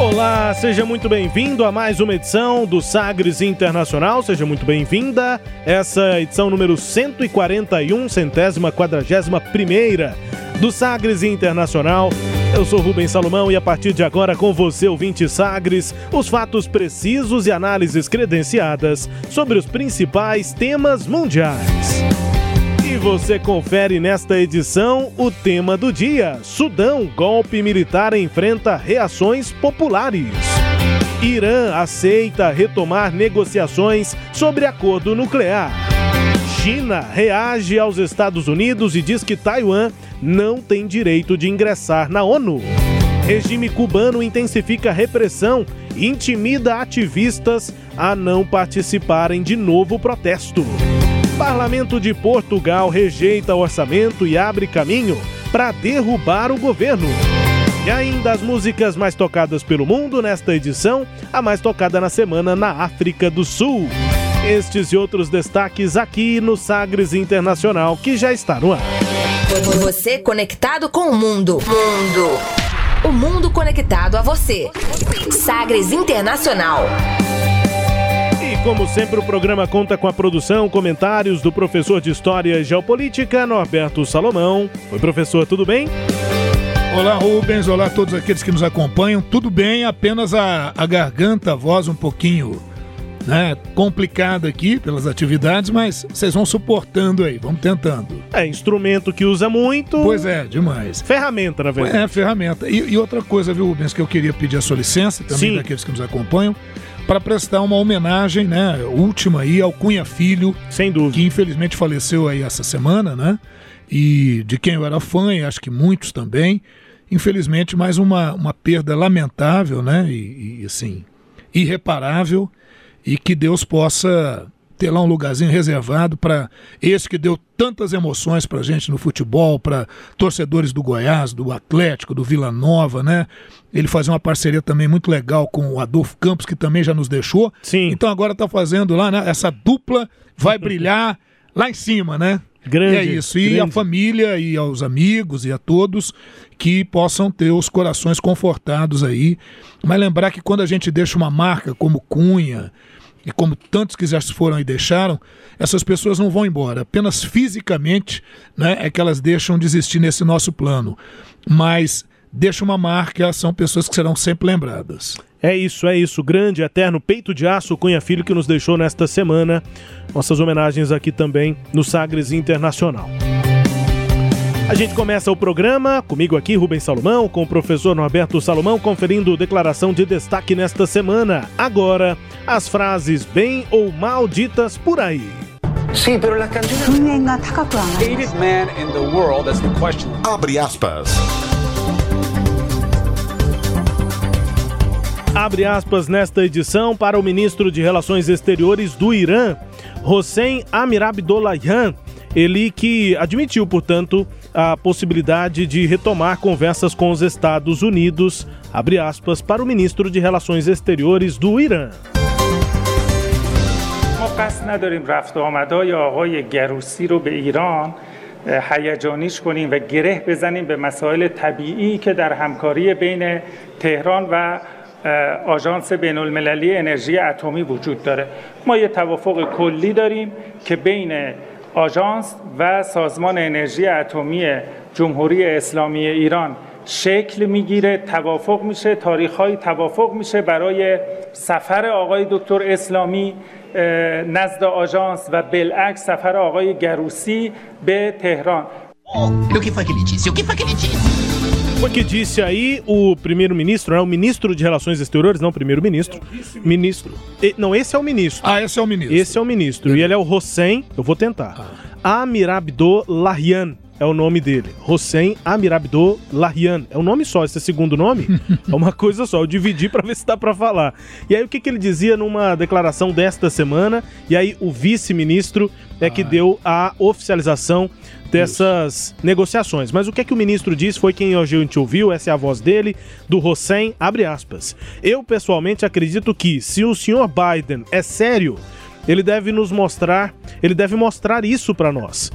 Olá, seja muito bem-vindo a mais uma edição do Sagres Internacional. Seja muito bem-vinda. Essa edição número 141, centésima quadragésima primeira do Sagres Internacional. Eu sou Rubens Salomão e a partir de agora com você, ouvinte Sagres, os fatos precisos e análises credenciadas sobre os principais temas mundiais. E você confere nesta edição o tema do dia: Sudão, golpe militar enfrenta reações populares. Irã aceita retomar negociações sobre acordo nuclear. China reage aos Estados Unidos e diz que Taiwan não tem direito de ingressar na ONU. Regime cubano intensifica repressão e intimida ativistas a não participarem de novo protesto. Parlamento de Portugal rejeita orçamento e abre caminho para derrubar o governo. E ainda as músicas mais tocadas pelo mundo nesta edição, a mais tocada na semana na África do Sul. Estes e outros destaques aqui no Sagres Internacional, que já está no ar. Você conectado com o mundo. Mundo. O mundo conectado a você. Sagres Internacional. Como sempre, o programa conta com a produção, comentários do professor de História e Geopolítica, Norberto Salomão. Oi, professor, tudo bem? Olá, Rubens. Olá a todos aqueles que nos acompanham. Tudo bem, apenas a, a garganta, a voz um pouquinho né, complicada aqui pelas atividades, mas vocês vão suportando aí, vamos tentando. É, instrumento que usa muito. Pois é, demais. Ferramenta, na verdade. É, ferramenta. E, e outra coisa, viu, Rubens, que eu queria pedir a sua licença, também Sim. daqueles que nos acompanham, para prestar uma homenagem, né, última aí ao Cunha Filho, Sem dúvida. que infelizmente faleceu aí essa semana, né? E de quem eu era fã, e acho que muitos também. Infelizmente, mais uma, uma perda lamentável, né? E, e, assim, irreparável. E que Deus possa ter lá um lugarzinho reservado para esse que deu tantas emoções para gente no futebol, para torcedores do Goiás, do Atlético, do Vila Nova, né? Ele fazia uma parceria também muito legal com o Adolfo Campos, que também já nos deixou. Sim. Então agora tá fazendo lá, né? Essa dupla vai brilhar lá em cima, né? Grande, E é isso. E grande. a família e aos amigos e a todos que possam ter os corações confortados aí. Mas lembrar que quando a gente deixa uma marca como Cunha e como tantos que já foram e deixaram, essas pessoas não vão embora. Apenas fisicamente né, é que elas deixam de existir nesse nosso plano. Mas deixa uma marca, são pessoas que serão sempre lembradas. É isso, é isso. Grande, eterno peito de aço Cunha Filho que nos deixou nesta semana. Nossas homenagens aqui também no Sagres Internacional. A gente começa o programa comigo aqui, Rubens Salomão, com o professor Norberto Salomão conferindo declaração de destaque nesta semana. Agora, as frases bem ou mal ditas por aí. Sim, pero la Abre aspas. Abre aspas nesta edição para o ministro de Relações Exteriores do Irã, Hossein Amirabdollahian ele que admitiu, portanto, a possibilidade de retomar conversas com os Estados Unidos, abre aspas, para o ministro de Relações Exteriores do Irã. ما قصد نداریم رفت و آمدهای آقای گروسی رو به ایران اه، هیجانیش کنیم و گره بزنیم به مسائل طبیعی که در همکاری بین تهران و اه، آژانس بین المللی انرژی اتمی وجود داره ما یه توافق کلی داریم که بین آژانس و سازمان انرژی اتمی جمهوری اسلامی ایران شکل می‌گیره توافق میشه تاریخ توافق میشه برای سفر آقای دکتر اسلامی نزد آژانس و بالعکس سفر آقای گروسی به تهران. Foi que disse? Aí o primeiro-ministro, né? O ministro de Relações Exteriores, não, primeiro-ministro. Ministro. E- não, esse é o ministro. Ah, esse é o ministro. Esse é o ministro. E ele é o Hossein, eu vou tentar. Amirabdollahian. é o nome dele. Hossein Amirabdo Lahian. É um nome só, esse segundo nome é uma coisa só. Eu dividi para ver se dá para falar. E aí o que, que ele dizia numa declaração desta semana? E aí o vice-ministro é que deu a oficialização dessas Isso. negociações. Mas o que é que o ministro disse foi quem a gente ouviu, essa é a voz dele, do Hossein, abre aspas. Eu pessoalmente acredito que se o senhor Biden é sério, ele deve nos mostrar, ele deve mostrar isso para nós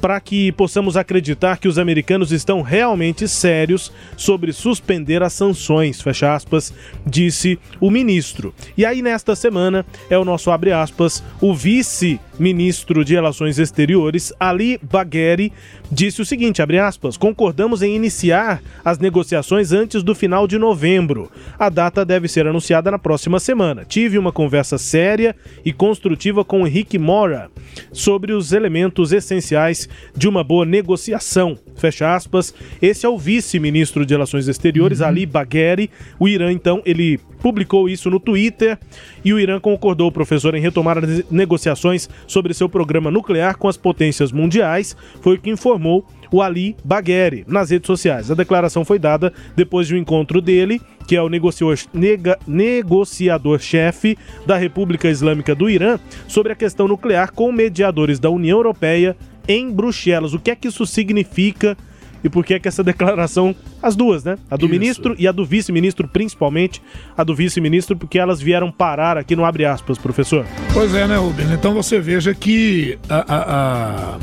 para que possamos acreditar que os americanos estão realmente sérios sobre suspender as sanções, fecha aspas, disse o ministro. E aí nesta semana é o nosso abre aspas, o vice-ministro de Relações Exteriores, Ali Bagheri, disse o seguinte, abre aspas, concordamos em iniciar as negociações antes do final de novembro. A data deve ser anunciada na próxima semana. Tive uma conversa séria e construtiva com Henrique Mora sobre os elementos essenciais de uma boa negociação. Fecha aspas. Esse é o vice-ministro de Relações Exteriores, uhum. Ali Bagheri. O Irã, então, ele publicou isso no Twitter e o Irã concordou, professor, em retomar as negociações sobre seu programa nuclear com as potências mundiais. Foi o que informou o Ali Bagheri nas redes sociais. A declaração foi dada depois de um encontro dele, que é o negociador-chefe da República Islâmica do Irã, sobre a questão nuclear com mediadores da União Europeia em Bruxelas. O que é que isso significa? E por que é que essa declaração, as duas, né? A do Isso. ministro e a do vice-ministro, principalmente a do vice-ministro, porque elas vieram parar aqui no abre aspas, professor. Pois é, né, Rubens? Então você veja que a, a, a...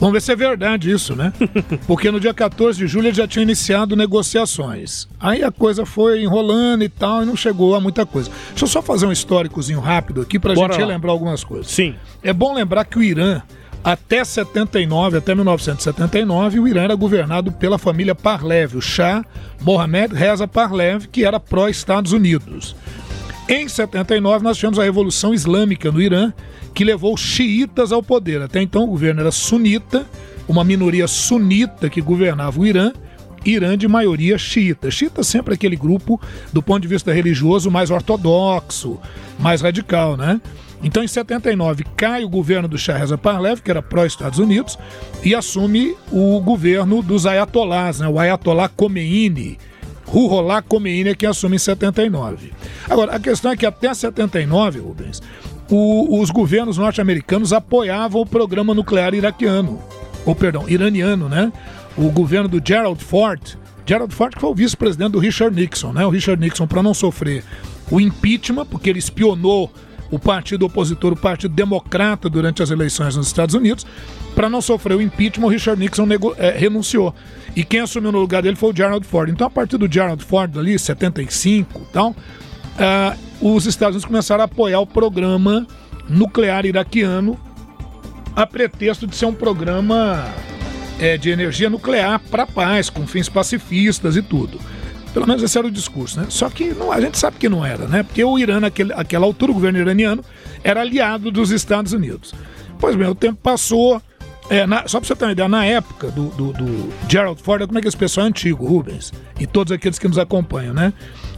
Vamos ver se é verdade isso, né? Porque no dia 14 de julho ele já tinha iniciado negociações. Aí a coisa foi enrolando e tal, e não chegou a muita coisa. Deixa eu só fazer um históricozinho rápido aqui pra Bora gente lá. lembrar algumas coisas. Sim. É bom lembrar que o Irã até 79, até 1979, o Irã era governado pela família Parlev, o Shah Mohammed Reza Parlev, que era pró-Estados Unidos. Em 79, nós tivemos a Revolução Islâmica no Irã, que levou xiitas ao poder. Até então, o governo era sunita, uma minoria sunita que governava o Irã, Irã de maioria xiita. Xiita sempre aquele grupo, do ponto de vista religioso, mais ortodoxo, mais radical, né? Então, em 79, cai o governo do Shah Reza Parlev, que era pró-Estados Unidos, e assume o governo dos ayatolás, né? o Ayatollah Khomeini. Ruhollah Khomeini é quem assume em 79. Agora, a questão é que até 79, Rubens, o, os governos norte-americanos apoiavam o programa nuclear iraquiano, ou perdão, iraniano, né? O governo do Gerald Ford, Gerald Ford que foi o vice-presidente do Richard Nixon, né? O Richard Nixon, para não sofrer o impeachment, porque ele espionou o partido opositor, o Partido Democrata, durante as eleições nos Estados Unidos. Para não sofrer o impeachment, o Richard Nixon nego, é, renunciou. E quem assumiu no lugar dele foi o Gerald Ford. Então, a partir do Gerald Ford, ali, 75 e tal, uh, os Estados Unidos começaram a apoiar o programa nuclear iraquiano a pretexto de ser um programa é, de energia nuclear para paz, com fins pacifistas e tudo. Pelo menos esse era o discurso, né? Só que não, a gente sabe que não era, né? Porque o Irã, naquele, naquela altura, o governo iraniano, era aliado dos Estados Unidos. Pois bem, o tempo passou. É, na, só para você ter uma ideia, na época do, do, do Gerald Ford, como é que esse pessoal é antigo, Rubens, e todos aqueles que nos acompanham, né?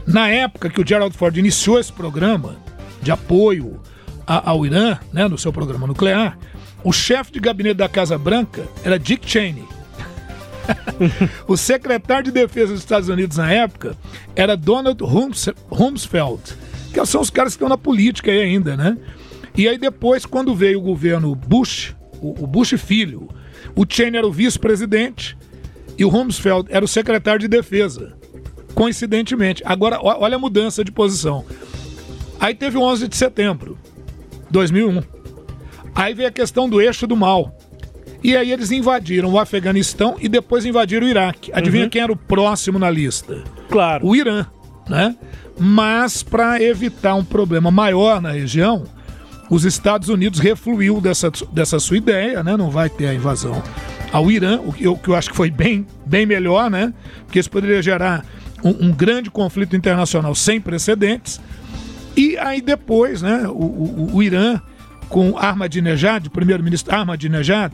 Na época que o Gerald Ford iniciou esse programa de apoio a, ao Irã, né, no seu programa nuclear, o chefe de gabinete da Casa Branca era Dick Cheney o secretário de defesa dos Estados Unidos na época era Donald Rumsfeld, que são os caras que estão na política aí ainda, né? E aí depois, quando veio o governo Bush, o, Bush filho, o Cheney era o vice-presidente e o Rumsfeld era o secretário de defesa. Coincidentemente. Agora, olha a mudança de posição. Aí teve o 11 de setembro, 2001. Aí veio a questão do eixo do mal. E aí eles invadiram o Afeganistão e depois invadiram o Iraque. Adivinha uhum. quem era o próximo na lista? Claro. O Irã, né? Mas para evitar um problema maior na região, os Estados Unidos refluiu dessa, dessa sua ideia, né? Não vai ter a invasão ao Irã, o que eu, que eu acho que foi bem, bem melhor, né? Porque isso poderia gerar um, um grande conflito internacional sem precedentes. E aí depois, né, o, o, o Irã, com Ahmadinejad, primeiro-ministro Ahmadinejad,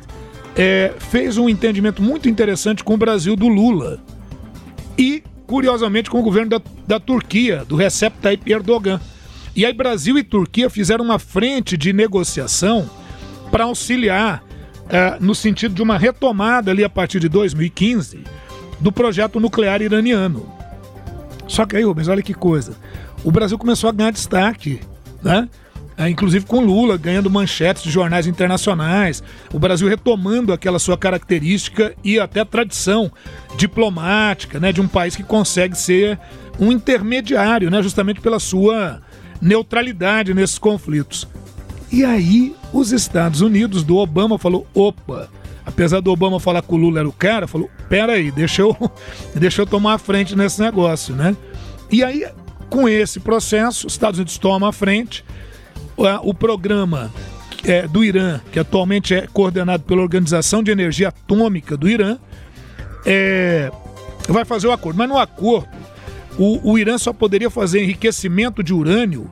é, fez um entendimento muito interessante com o Brasil do Lula. E, curiosamente, com o governo da, da Turquia, do Recep Tayyip Erdogan. E aí Brasil e Turquia fizeram uma frente de negociação para auxiliar é, no sentido de uma retomada ali a partir de 2015 do projeto nuclear iraniano. Só que aí, Rubens, olha que coisa. O Brasil começou a ganhar destaque, né? É, inclusive com Lula ganhando manchetes de jornais internacionais, o Brasil retomando aquela sua característica e até tradição diplomática, né, de um país que consegue ser um intermediário, né, justamente pela sua neutralidade nesses conflitos. E aí os Estados Unidos do Obama falou, opa, apesar do Obama falar que o Lula era o cara, falou, pera aí, deixa eu, deixa eu tomar a frente nesse negócio, né? E aí, com esse processo, os Estados Unidos tomam a frente, o programa é, do Irã, que atualmente é coordenado pela Organização de Energia Atômica do Irã, é, vai fazer o acordo. Mas no acordo, o, o Irã só poderia fazer enriquecimento de urânio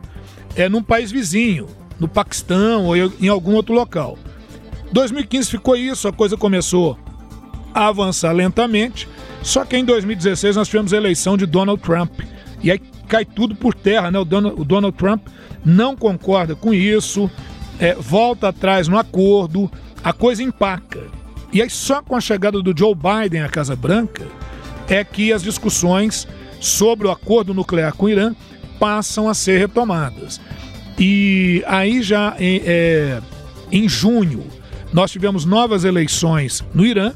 é, num país vizinho, no Paquistão ou em algum outro local. 2015 ficou isso, a coisa começou a avançar lentamente, só que em 2016 nós tivemos a eleição de Donald Trump. E aí cai tudo por terra, né? O Donald, o Donald Trump não concorda com isso, é, volta atrás no acordo, a coisa empaca. E aí, só com a chegada do Joe Biden à Casa Branca, é que as discussões sobre o acordo nuclear com o Irã passam a ser retomadas. E aí, já em, é, em junho, nós tivemos novas eleições no Irã.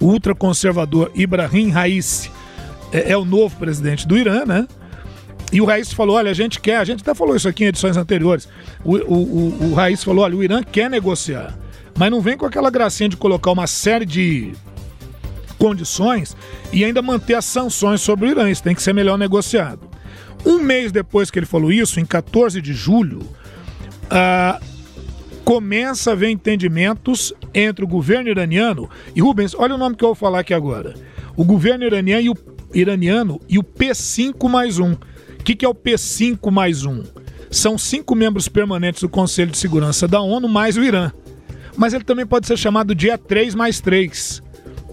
O ultraconservador Ibrahim Raisi é, é o novo presidente do Irã, né? E o Raiz falou: olha, a gente quer, a gente até falou isso aqui em edições anteriores. O, o, o, o Raiz falou: olha, o Irã quer negociar, mas não vem com aquela gracinha de colocar uma série de condições e ainda manter as sanções sobre o Irã. Isso tem que ser melhor negociado. Um mês depois que ele falou isso, em 14 de julho, uh, começa a haver entendimentos entre o governo iraniano e Rubens, olha o nome que eu vou falar aqui agora. O governo iraniano e o, iraniano e o P5 mais um. O que, que é o P5 mais um? São cinco membros permanentes do Conselho de Segurança da ONU, mais o Irã. Mas ele também pode ser chamado de E3 mais 3.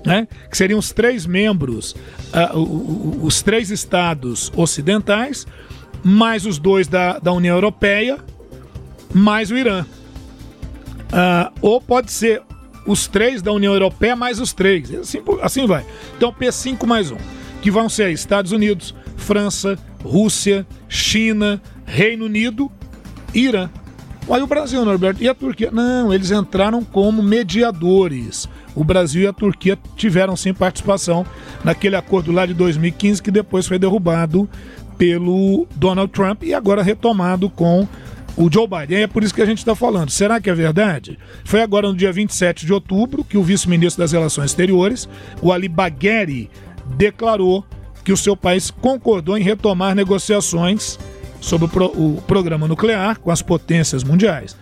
Né? que seriam os três membros, uh, os três estados ocidentais, mais os dois da, da União Europeia, mais o Irã. Uh, ou pode ser os três da União Europeia mais os três. Assim, assim vai. Então, P5 mais um, que vão ser Estados Unidos, França, Rússia, China, Reino Unido Irã. Aí o Brasil, Norberto, e a Turquia? Não, eles entraram como mediadores. O Brasil e a Turquia tiveram sim participação naquele acordo lá de 2015 que depois foi derrubado pelo Donald Trump e agora retomado com o Joe Biden. É por isso que a gente está falando. Será que é verdade? Foi agora no dia 27 de outubro que o vice-ministro das Relações Exteriores, o Ali Bagheri, declarou que o seu país concordou em retomar negociações sobre o, pro, o programa nuclear com as potências mundiais.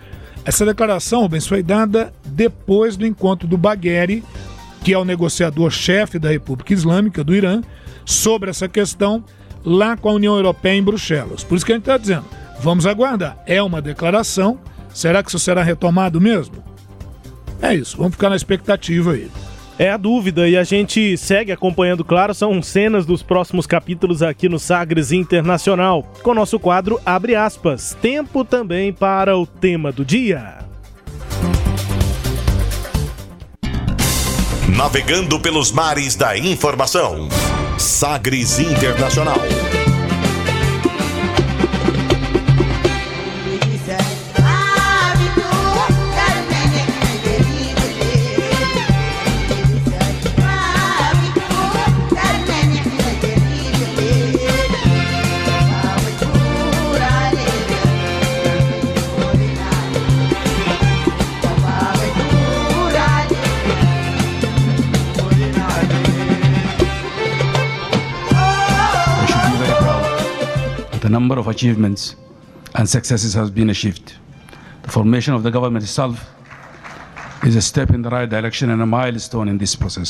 Essa declaração, Rubens, foi dada depois do encontro do Bagheri, que é o negociador-chefe da República Islâmica do Irã, sobre essa questão lá com a União Europeia em Bruxelas. Por isso que a gente está dizendo, vamos aguardar. É uma declaração, será que isso será retomado mesmo? É isso, vamos ficar na expectativa aí. É a dúvida e a gente segue acompanhando, claro, são cenas dos próximos capítulos aqui no Sagres Internacional, com nosso quadro Abre aspas, tempo também para o tema do dia. Navegando pelos mares da informação. Sagres Internacional. Number of achievements and successes has been achieved. The formation of the government itself is a step in the right direction and a milestone in this process.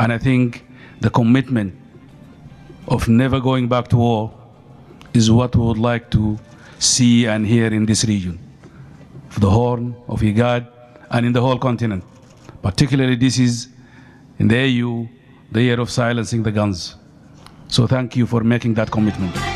And I think the commitment of never going back to war is what we would like to see and hear in this region, the Horn, of IGAD, and in the whole continent. Particularly, this is in the AU, the year of silencing the guns. So thank you for making that commitment.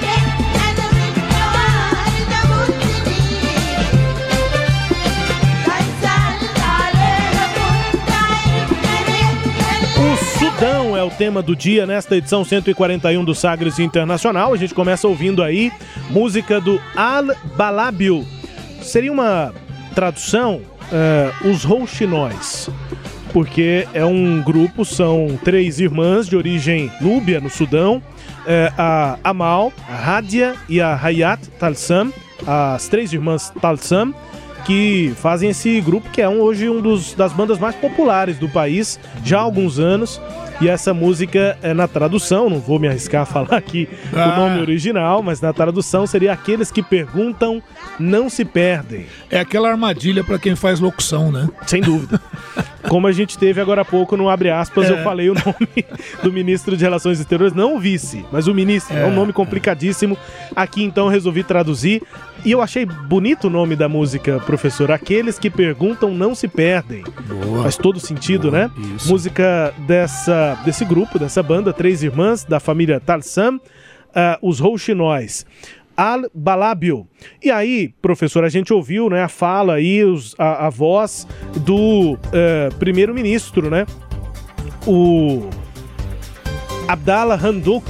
O tema do dia nesta edição 141 do Sagres Internacional. A gente começa ouvindo aí música do Al Balabio. Seria uma tradução, uh, os Rouxinóis porque é um grupo, são três irmãs de origem núbia, no Sudão, é, a Amal, a Hadia e a Hayat Talsam, as três irmãs Talsam, que fazem esse grupo que é um, hoje um dos, das bandas mais populares do país, já há alguns anos. E essa música é na tradução, não vou me arriscar a falar aqui ah. o nome original, mas na tradução seria Aqueles que perguntam não se perdem. É aquela armadilha para quem faz locução, né? Sem dúvida. Como a gente teve agora há pouco no Abre aspas, é. eu falei o nome do ministro de Relações Exteriores, não o vice, mas o ministro. É, é um nome complicadíssimo. Aqui então resolvi traduzir. E eu achei bonito o nome da música, professor. Aqueles que perguntam não se perdem. Boa. Faz todo sentido, Boa. né? Isso. Música dessa, desse grupo, dessa banda, Três Irmãs, da família Tarsam, uh, os Rouxinóis. Al-Balabio. E aí, professor, a gente ouviu né, a fala aí, os, a, a voz do uh, primeiro-ministro, né? O Abdallah Handuk.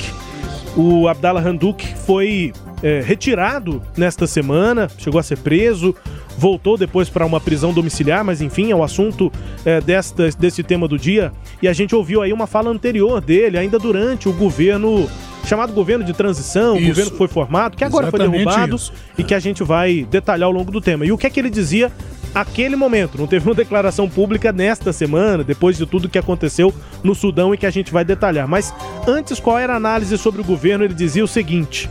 O Abdallah Handuk foi é, retirado nesta semana, chegou a ser preso, voltou depois para uma prisão domiciliar, mas enfim, é o assunto é, desta, desse tema do dia. E a gente ouviu aí uma fala anterior dele, ainda durante o governo chamado governo de transição, o governo que foi formado, que agora Exatamente foi derrubado isso. e que a gente vai detalhar ao longo do tema. E o que é que ele dizia aquele momento? Não teve uma declaração pública nesta semana, depois de tudo que aconteceu no Sudão e que a gente vai detalhar. Mas antes, qual era a análise sobre o governo? Ele dizia o seguinte: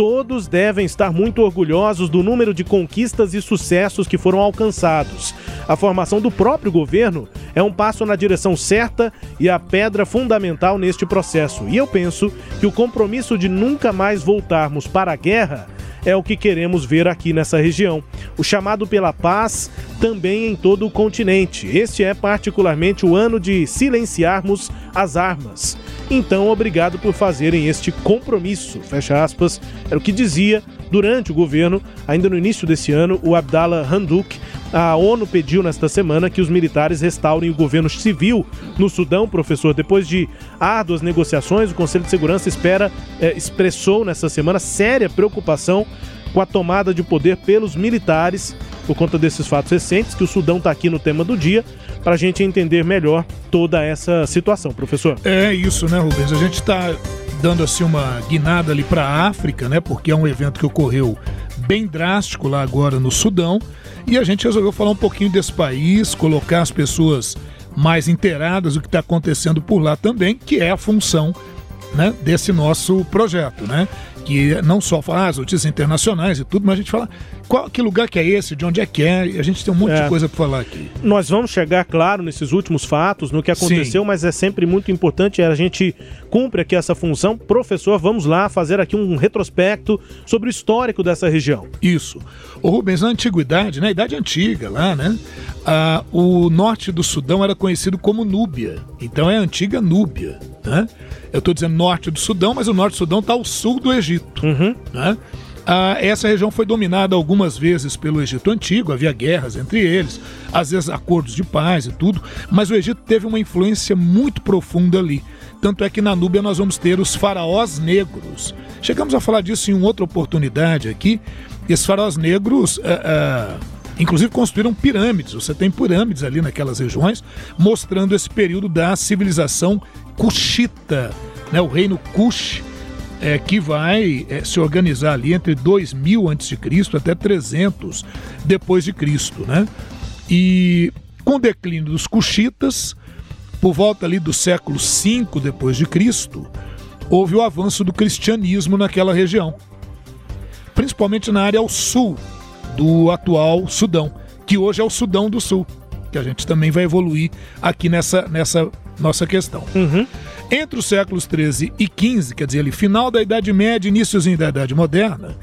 todos devem estar muito orgulhosos do número de conquistas e sucessos que foram alcançados. A formação do próprio governo é um passo na direção certa e a pedra fundamental neste processo. E eu penso que o compromisso de nunca mais voltarmos para a guerra é o que queremos ver aqui nessa região. O chamado pela paz também em todo o continente. Este é particularmente o ano de silenciarmos as armas. Então, obrigado por fazerem este compromisso. Fecha aspas. Era o que dizia durante o governo, ainda no início desse ano, o Abdallah Handuk. A ONU pediu nesta semana que os militares restaurem o governo civil no Sudão, professor. Depois de árduas negociações, o Conselho de Segurança espera, é, expressou nesta semana séria preocupação com a tomada de poder pelos militares por conta desses fatos recentes, que o Sudão está aqui no tema do dia, para a gente entender melhor toda essa situação, professor. É isso, né, Rubens? A gente está dando assim uma guinada ali para a África, né? Porque é um evento que ocorreu bem drástico lá agora no Sudão. E a gente resolveu falar um pouquinho desse país, colocar as pessoas mais inteiradas do que está acontecendo por lá também, que é a função né, desse nosso projeto, né? Que não só fala as notícias internacionais e tudo, mas a gente fala qual, que lugar que é esse, de onde é que é, a gente tem um monte é. de coisa para falar aqui. Nós vamos chegar, claro, nesses últimos fatos, no que aconteceu, Sim. mas é sempre muito importante, a gente cumpre aqui essa função. Professor, vamos lá fazer aqui um retrospecto sobre o histórico dessa região. Isso. O Rubens, na antiguidade, na idade antiga lá, né? Ah, o norte do Sudão era conhecido como Núbia. Então é a antiga Núbia, né? Eu estou dizendo norte do Sudão, mas o norte do Sudão está ao sul do Egito, uhum. né? Ah, essa região foi dominada algumas vezes pelo Egito Antigo, havia guerras entre eles, às vezes acordos de paz e tudo, mas o Egito teve uma influência muito profunda ali. Tanto é que na Núbia nós vamos ter os faraós negros. Chegamos a falar disso em outra oportunidade aqui. Esses faraós negros. Ah, ah, inclusive construíram pirâmides. Você tem pirâmides ali naquelas regiões, mostrando esse período da civilização cuxita, né? o reino Cush, é, que vai é, se organizar ali entre 2000 a.C. até 300 depois de Cristo, né? E com o declínio dos cuxitas, por volta ali do século V depois de Cristo, houve o avanço do cristianismo naquela região, principalmente na área ao sul do atual Sudão, que hoje é o Sudão do Sul, que a gente também vai evoluir aqui nessa, nessa nossa questão. Uhum. Entre os séculos 13 e 15, quer dizer, ali, final da Idade Média, iníciozinho da Idade Moderna,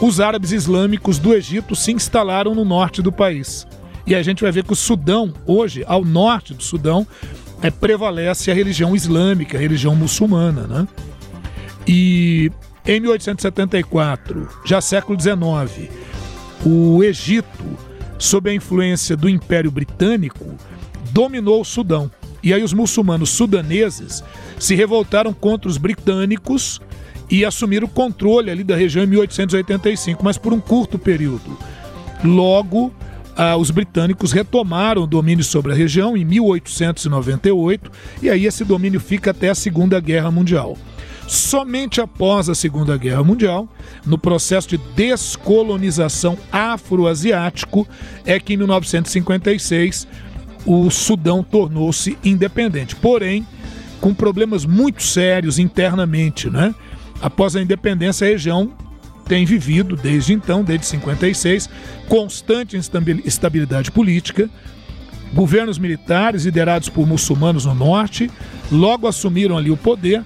os árabes islâmicos do Egito se instalaram no norte do país. E a gente vai ver que o Sudão, hoje, ao norte do Sudão, é, prevalece a religião islâmica, a religião muçulmana. Né? E em 1874, já século XIX, o Egito, sob a influência do Império Britânico, dominou o Sudão E aí os muçulmanos sudaneses se revoltaram contra os britânicos e assumiram o controle ali da região em 1885, mas por um curto período. Logo, ah, os britânicos retomaram o domínio sobre a região em 1898 e aí esse domínio fica até a Segunda Guerra Mundial. Somente após a Segunda Guerra Mundial, no processo de descolonização afroasiático, é que em 1956 o Sudão tornou-se independente. Porém, com problemas muito sérios internamente, né? Após a independência, a região tem vivido desde então, desde 56, constante instabilidade política. Governos militares liderados por muçulmanos no norte logo assumiram ali o poder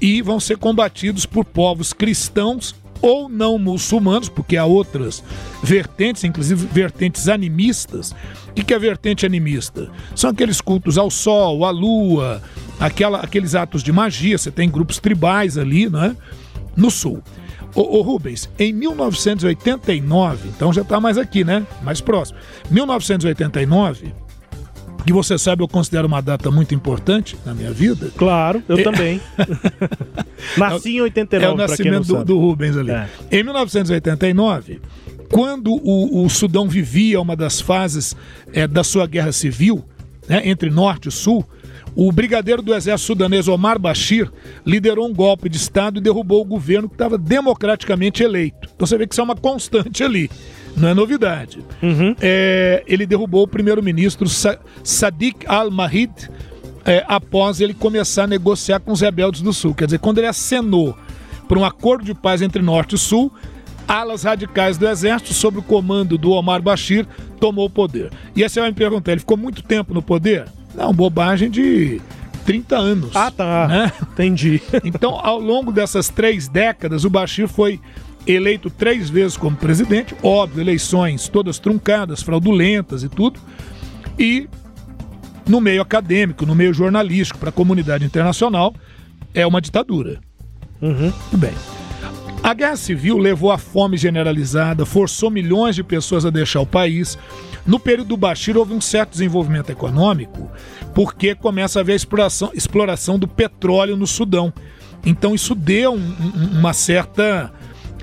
e vão ser combatidos por povos cristãos ou não muçulmanos, porque há outras vertentes, inclusive vertentes animistas. O que é vertente animista? São aqueles cultos ao sol, à lua, aquela, aqueles atos de magia. Você tem grupos tribais ali, né? No sul. Ô, ô Rubens, em 1989, então já está mais aqui, né? Mais próximo. 1989, que você sabe eu considero uma data muito importante na minha vida. Claro, eu É. também. Nasci em 89, É o nascimento do, do Rubens ali. É. Em 1989, quando o, o Sudão vivia uma das fases é, da sua guerra civil, né, entre norte e sul, o brigadeiro do exército sudanês Omar Bashir liderou um golpe de Estado e derrubou o governo que estava democraticamente eleito. Então você vê que isso é uma constante ali, não é novidade. É, ele derrubou o primeiro-ministro Sa Sadiq al-Mahid é, após ele começar a negociar com os rebeldes do Sul. Quer dizer, quando ele acenou para um acordo de paz entre Norte e Sul, alas radicais do exército, sob o comando do Omar Bashir, tomou o poder. E aí você vai me perguntar, ele ficou muito tempo no poder? Não, bobagem de 30 anos. Ah, tá. Né? Entendi. Então, ao longo dessas três décadas, o Bashir foi eleito três vezes como presidente, óbvio, eleições todas truncadas, fraudulentas e tudo, e no meio acadêmico, no meio jornalístico, para a comunidade internacional, é uma ditadura. Uhum. Muito bem. A guerra civil levou à fome generalizada, forçou milhões de pessoas a deixar o país. No período do Bashir houve um certo desenvolvimento econômico, porque começa a haver a exploração, exploração do petróleo no Sudão. Então isso deu um- um- uma certa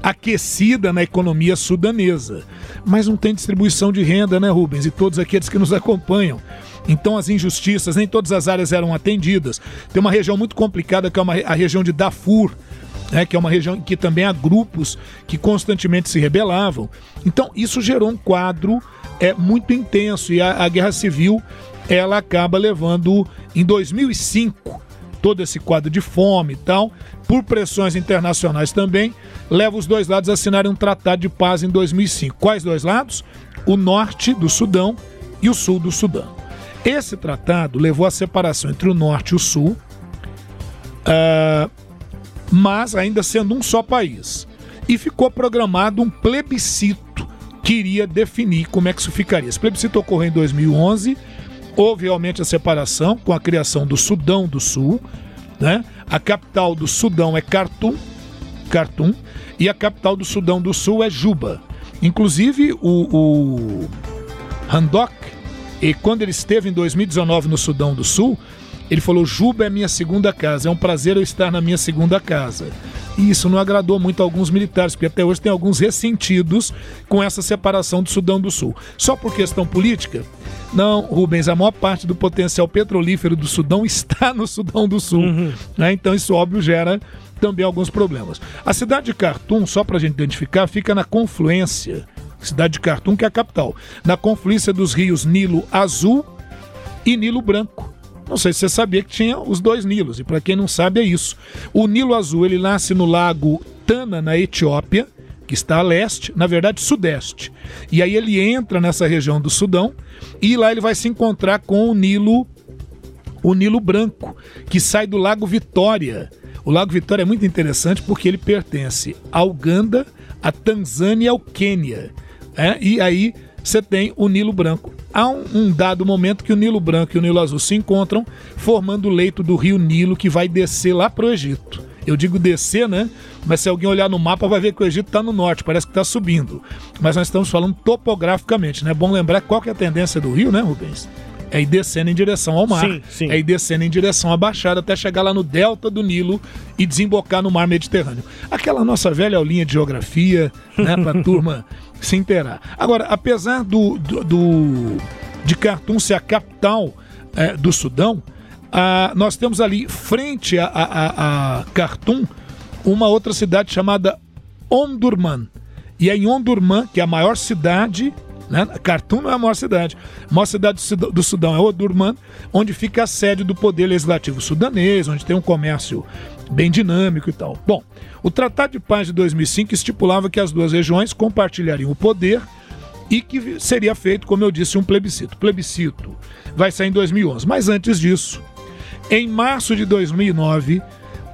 aquecida na economia sudanesa. Mas não tem distribuição de renda, né, Rubens? E todos aqueles que nos acompanham. Então as injustiças, nem todas as áreas eram atendidas. Tem uma região muito complicada que é uma, a região de Darfur, né, que é uma região que também há grupos que constantemente se rebelavam. Então isso gerou um quadro é, muito intenso e a, a guerra civil ela acaba levando em 2005 todo esse quadro de fome e tal, por pressões internacionais também, leva os dois lados a assinarem um tratado de paz em 2005. Quais dois lados? O norte do Sudão e o sul do Sudão. Esse tratado levou à separação entre o norte e o sul, ah, mas ainda sendo um só país. E ficou programado um plebiscito que iria definir como é que isso ficaria. Esse plebiscito ocorreu em 2011, houve realmente a separação com a criação do Sudão do Sul, né? A capital do Sudão é Khartoum, Khartoum e a capital do Sudão do Sul é Juba. Inclusive o, o Handok, e quando ele esteve em 2019 no Sudão do Sul, ele falou: Juba é minha segunda casa, é um prazer eu estar na minha segunda casa. E isso não agradou muito a alguns militares, porque até hoje tem alguns ressentidos com essa separação do Sudão do Sul. Só por questão política? Não, Rubens, a maior parte do potencial petrolífero do Sudão está no Sudão do Sul. né? Então isso, óbvio, gera também alguns problemas. A cidade de Khartoum, só para a gente identificar, fica na confluência, cidade de Khartoum, que é a capital, na confluência dos rios Nilo Azul e Nilo Branco. Não sei se você sabia que tinha os dois Nilos, e para quem não sabe é isso. O Nilo Azul ele nasce no lago Tana, na Etiópia, que está a leste, na verdade sudeste. E aí ele entra nessa região do Sudão e lá ele vai se encontrar com o Nilo o Nilo Branco, que sai do Lago Vitória. O Lago Vitória é muito interessante porque ele pertence à Uganda, à Tanzânia e ao Quênia. né? E aí você tem o Nilo Branco. Há um, um dado momento que o Nilo Branco e o Nilo Azul se encontram, formando o leito do rio Nilo que vai descer lá para o Egito. Eu digo descer, né? Mas se alguém olhar no mapa vai ver que o Egito está no norte, parece que está subindo. Mas nós estamos falando topograficamente, né? É bom lembrar qual que é a tendência do rio, né, Rubens? É ir descendo em direção ao mar. Sim, sim. É ir descendo em direção à Baixada até chegar lá no delta do Nilo e desembocar no mar Mediterrâneo. Aquela nossa velha aulinha de geografia, né, pra turma se inteirar. Agora, apesar do, do, do- de Khartoum ser a capital eh, do Sudão, ah, nós temos ali, frente a, a, a- a Khartoum, uma outra cidade chamada Omdurman. E é em Omdurman, que é a maior cidade, né? Khartoum não é a maior cidade. A maior cidade do Sudão, é Omdurman, onde fica a sede do poder legislativo sudanês, onde tem um comércio bem dinâmico e tal. Bom, o Tratado de Paz de 2005 estipulava que as duas regiões compartilhariam o poder e que seria feito, como eu disse, um plebiscito. Plebiscito vai sair em 2011. Mas antes disso, em março de 2009,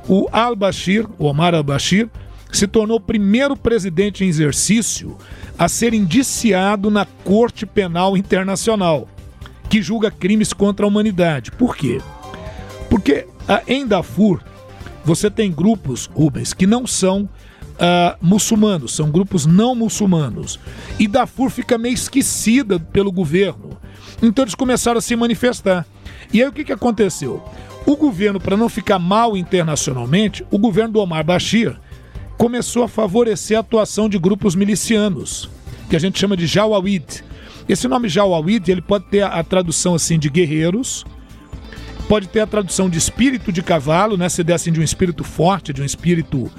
o al-Bashir, o Omar al-Bashir, se tornou o primeiro presidente em exercício a ser indiciado na Corte Penal Internacional, que julga crimes contra a humanidade. Por quê? Porque ah, em Darfur você tem grupos, Rubens, que não são ah, muçulmanos, são grupos não muçulmanos. E Darfur fica meio esquecida pelo governo. Então eles começaram a se manifestar. E aí o que, que aconteceu? O governo, para não ficar mal internacionalmente, o governo do Omar Bashir começou a favorecer a atuação de grupos milicianos, que a gente chama de Jawawid. Esse nome Jawawid, ele pode ter a, tradução assim de guerreiros, pode ter a tradução de espírito de cavalo, né? Se der assim de um espírito forte, de um espírito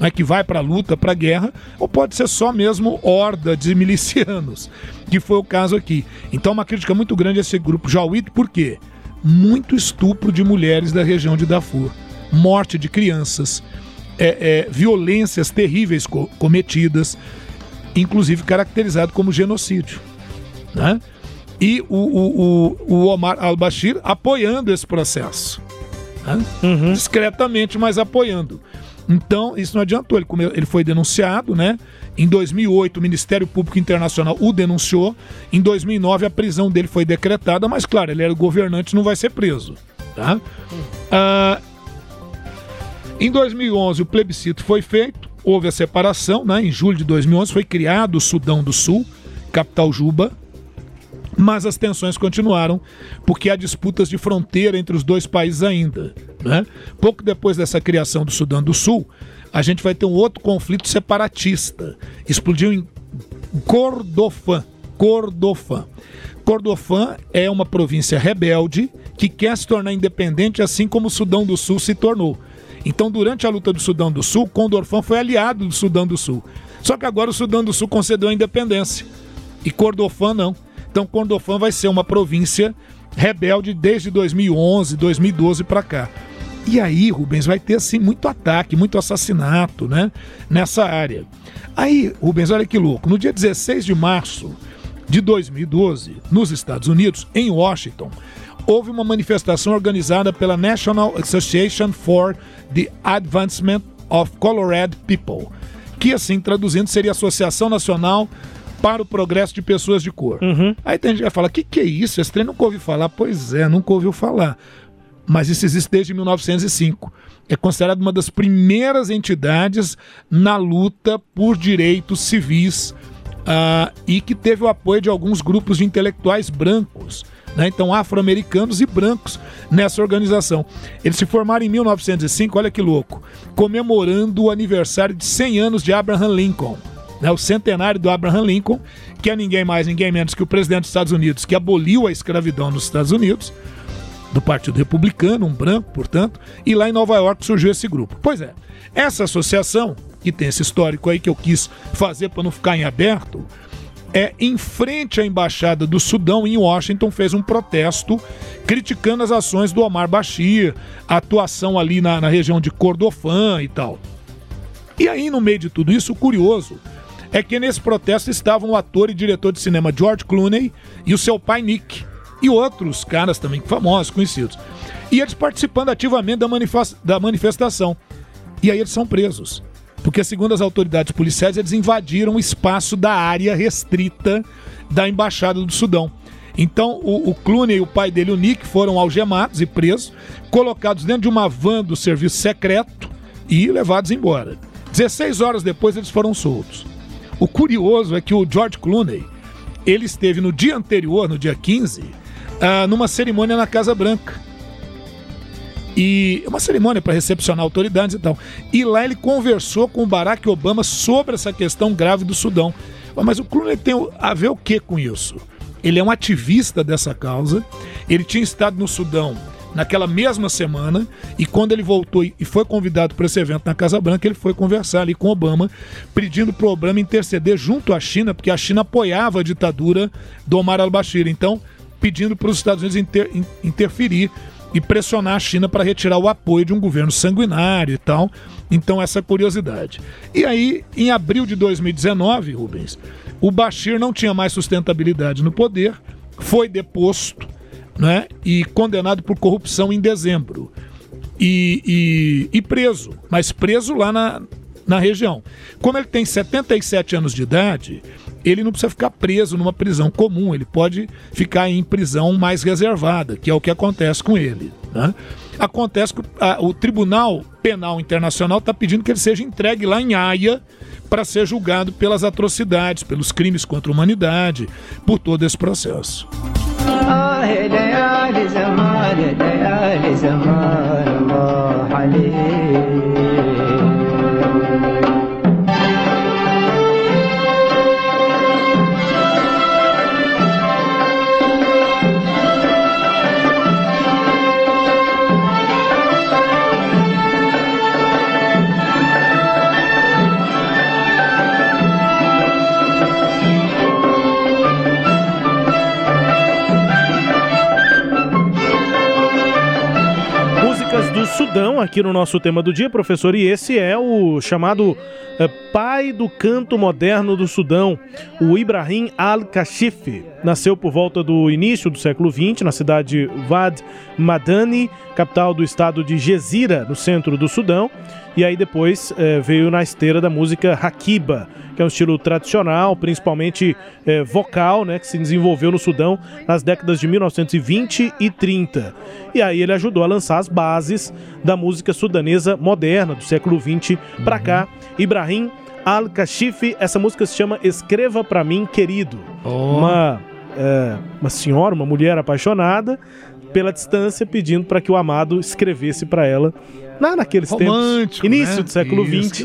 né, que vai para a luta, para a guerra, ou pode ser só mesmo horda de milicianos, que foi o caso aqui. Então, uma crítica muito grande a esse grupo Jawid, por quê? Muito estupro de mulheres da região de Darfur, morte de crianças, é, é, violências terríveis co- cometidas, inclusive caracterizado como genocídio. Né? E o, o, o, o Omar al-Bashir apoiando esse processo. né? Discretamente, mas apoiando. Então, isso não adiantou. Ele, ele foi denunciado, né? Em 2008, o Ministério Público Internacional o denunciou. Em 2009, a prisão dele foi decretada, mas, claro, ele era o governante, não vai ser preso. Tá? Ah, em 2011, o plebiscito foi feito, houve a separação, né? Em julho de 2011 foi criado o Sudão do Sul, capital Juba, mas as tensões continuaram porque há disputas de fronteira entre os dois países ainda. Né? Pouco depois dessa criação do Sudão do Sul, a gente vai ter um outro conflito separatista. Explodiu em Kordofan. Kordofan. Kordofan é uma província rebelde que quer se tornar independente, assim como o Sudão do Sul se tornou. Então, durante a luta do Sudão do Sul, Kordofan foi aliado do Sudão do Sul. Só que agora o Sudão do Sul concedeu a independência e Kordofan não. Então Kordofan vai ser uma província rebelde desde 2011, 2012 para cá. E aí, Rubens, vai ter assim muito ataque, muito assassinato, né, nessa área. Aí, Rubens, olha que louco, no dia 16 de março de 2012, nos Estados Unidos, em Washington, houve uma manifestação organizada pela National Association for the Advancement of Colored People, que assim traduzindo seria Associação Nacional para o Progresso de Pessoas de Cor. Aí tem gente que vai falar: o que, que é isso? Esse trem nunca ouvi falar. Pois é, nunca ouviu falar. Mas isso existe desde 1905. É considerado uma das primeiras entidades na luta por direitos civis ah, e que teve o apoio de alguns grupos de intelectuais brancos. né? Então, afro-americanos e brancos nessa organização. Eles se formaram em 1905, olha que louco, comemorando o aniversário de 100 anos de Abraham Lincoln né, o centenário do Abraham Lincoln, que é ninguém mais, ninguém menos que o presidente dos Estados Unidos, que aboliu a escravidão nos Estados Unidos, do Partido Republicano, um branco, portanto, e lá em Nova York surgiu esse grupo. Pois é, essa associação, que tem esse histórico aí que eu quis fazer para não ficar em aberto, é em frente à embaixada do Sudão em Washington fez um protesto criticando as ações do Omar Bashir, a atuação ali na, na região de Kordofan e tal. E aí, no meio de tudo isso, o curioso é que nesse protesto estavam o ator e diretor de cinema George Clooney e o seu pai Nick, e outros caras também famosos, conhecidos. E eles participando ativamente da, manifes- da manifestação. E aí eles são presos. Porque, segundo as autoridades policiais, eles invadiram o espaço da área restrita da Embaixada do Sudão. Então, o, o Clooney e o pai dele, o Nick, foram algemados e presos, colocados dentro de uma van do serviço secreto e levados embora. 16 horas depois, eles foram soltos. O curioso é que o George Clooney, ele esteve no dia anterior, no dia 15, ah, numa cerimônia na Casa Branca. E uma cerimônia para recepcionar autoridades e tal. E lá ele conversou com o Barack Obama sobre essa questão grave do Sudão. Mas o Clooney tem a ver o que com isso? Ele é um ativista dessa causa. Ele tinha estado no Sudão naquela mesma semana e quando ele voltou e foi convidado para esse evento na Casa Branca, ele foi conversar ali com Obama, pedindo para o Obama interceder junto à China, porque a China apoiava a ditadura do Omar al-Bashir. Então, pedindo para os Estados Unidos inter, interferir e pressionar a China para retirar o apoio de um governo sanguinário e tal. Então, essa curiosidade. E aí, em abril de 2019, Rubens, o Bashir não tinha mais sustentabilidade no poder, foi deposto né, e condenado por corrupção em dezembro. E, e, e preso, mas preso lá na, na região. Como ele tem 77 anos de idade, ele não precisa ficar preso numa prisão comum, ele pode ficar em prisão mais reservada, que é o que acontece com ele. Né? Acontece que a, o Tribunal Penal Internacional está pedindo que ele seja entregue lá em Haia para ser julgado pelas atrocidades, pelos crimes contra a humanidade, por todo esse processo. Sudão aqui no nosso tema do dia, professor, e esse é o chamado é, pai do canto moderno do Sudão, o Ibrahim al-Kashif. Nasceu por volta do início do século XX na cidade Wad Madani, capital do estado de Gezira, no centro do Sudão, e aí depois é, veio na esteira da música Hakiba, que é um estilo tradicional, principalmente é, vocal, né, que se desenvolveu no Sudão nas décadas de 1920 e 30. E aí ele ajudou a lançar as bases da música sudanesa moderna do século 20 para cá. Ibrahim Al-Kashif, essa música se chama Escreva para mim, querido. Oh. Uma é, uma senhora, uma mulher apaixonada pela distância, pedindo para que o amado escrevesse para ela na, naqueles Romântico, tempos, início né? do século XX.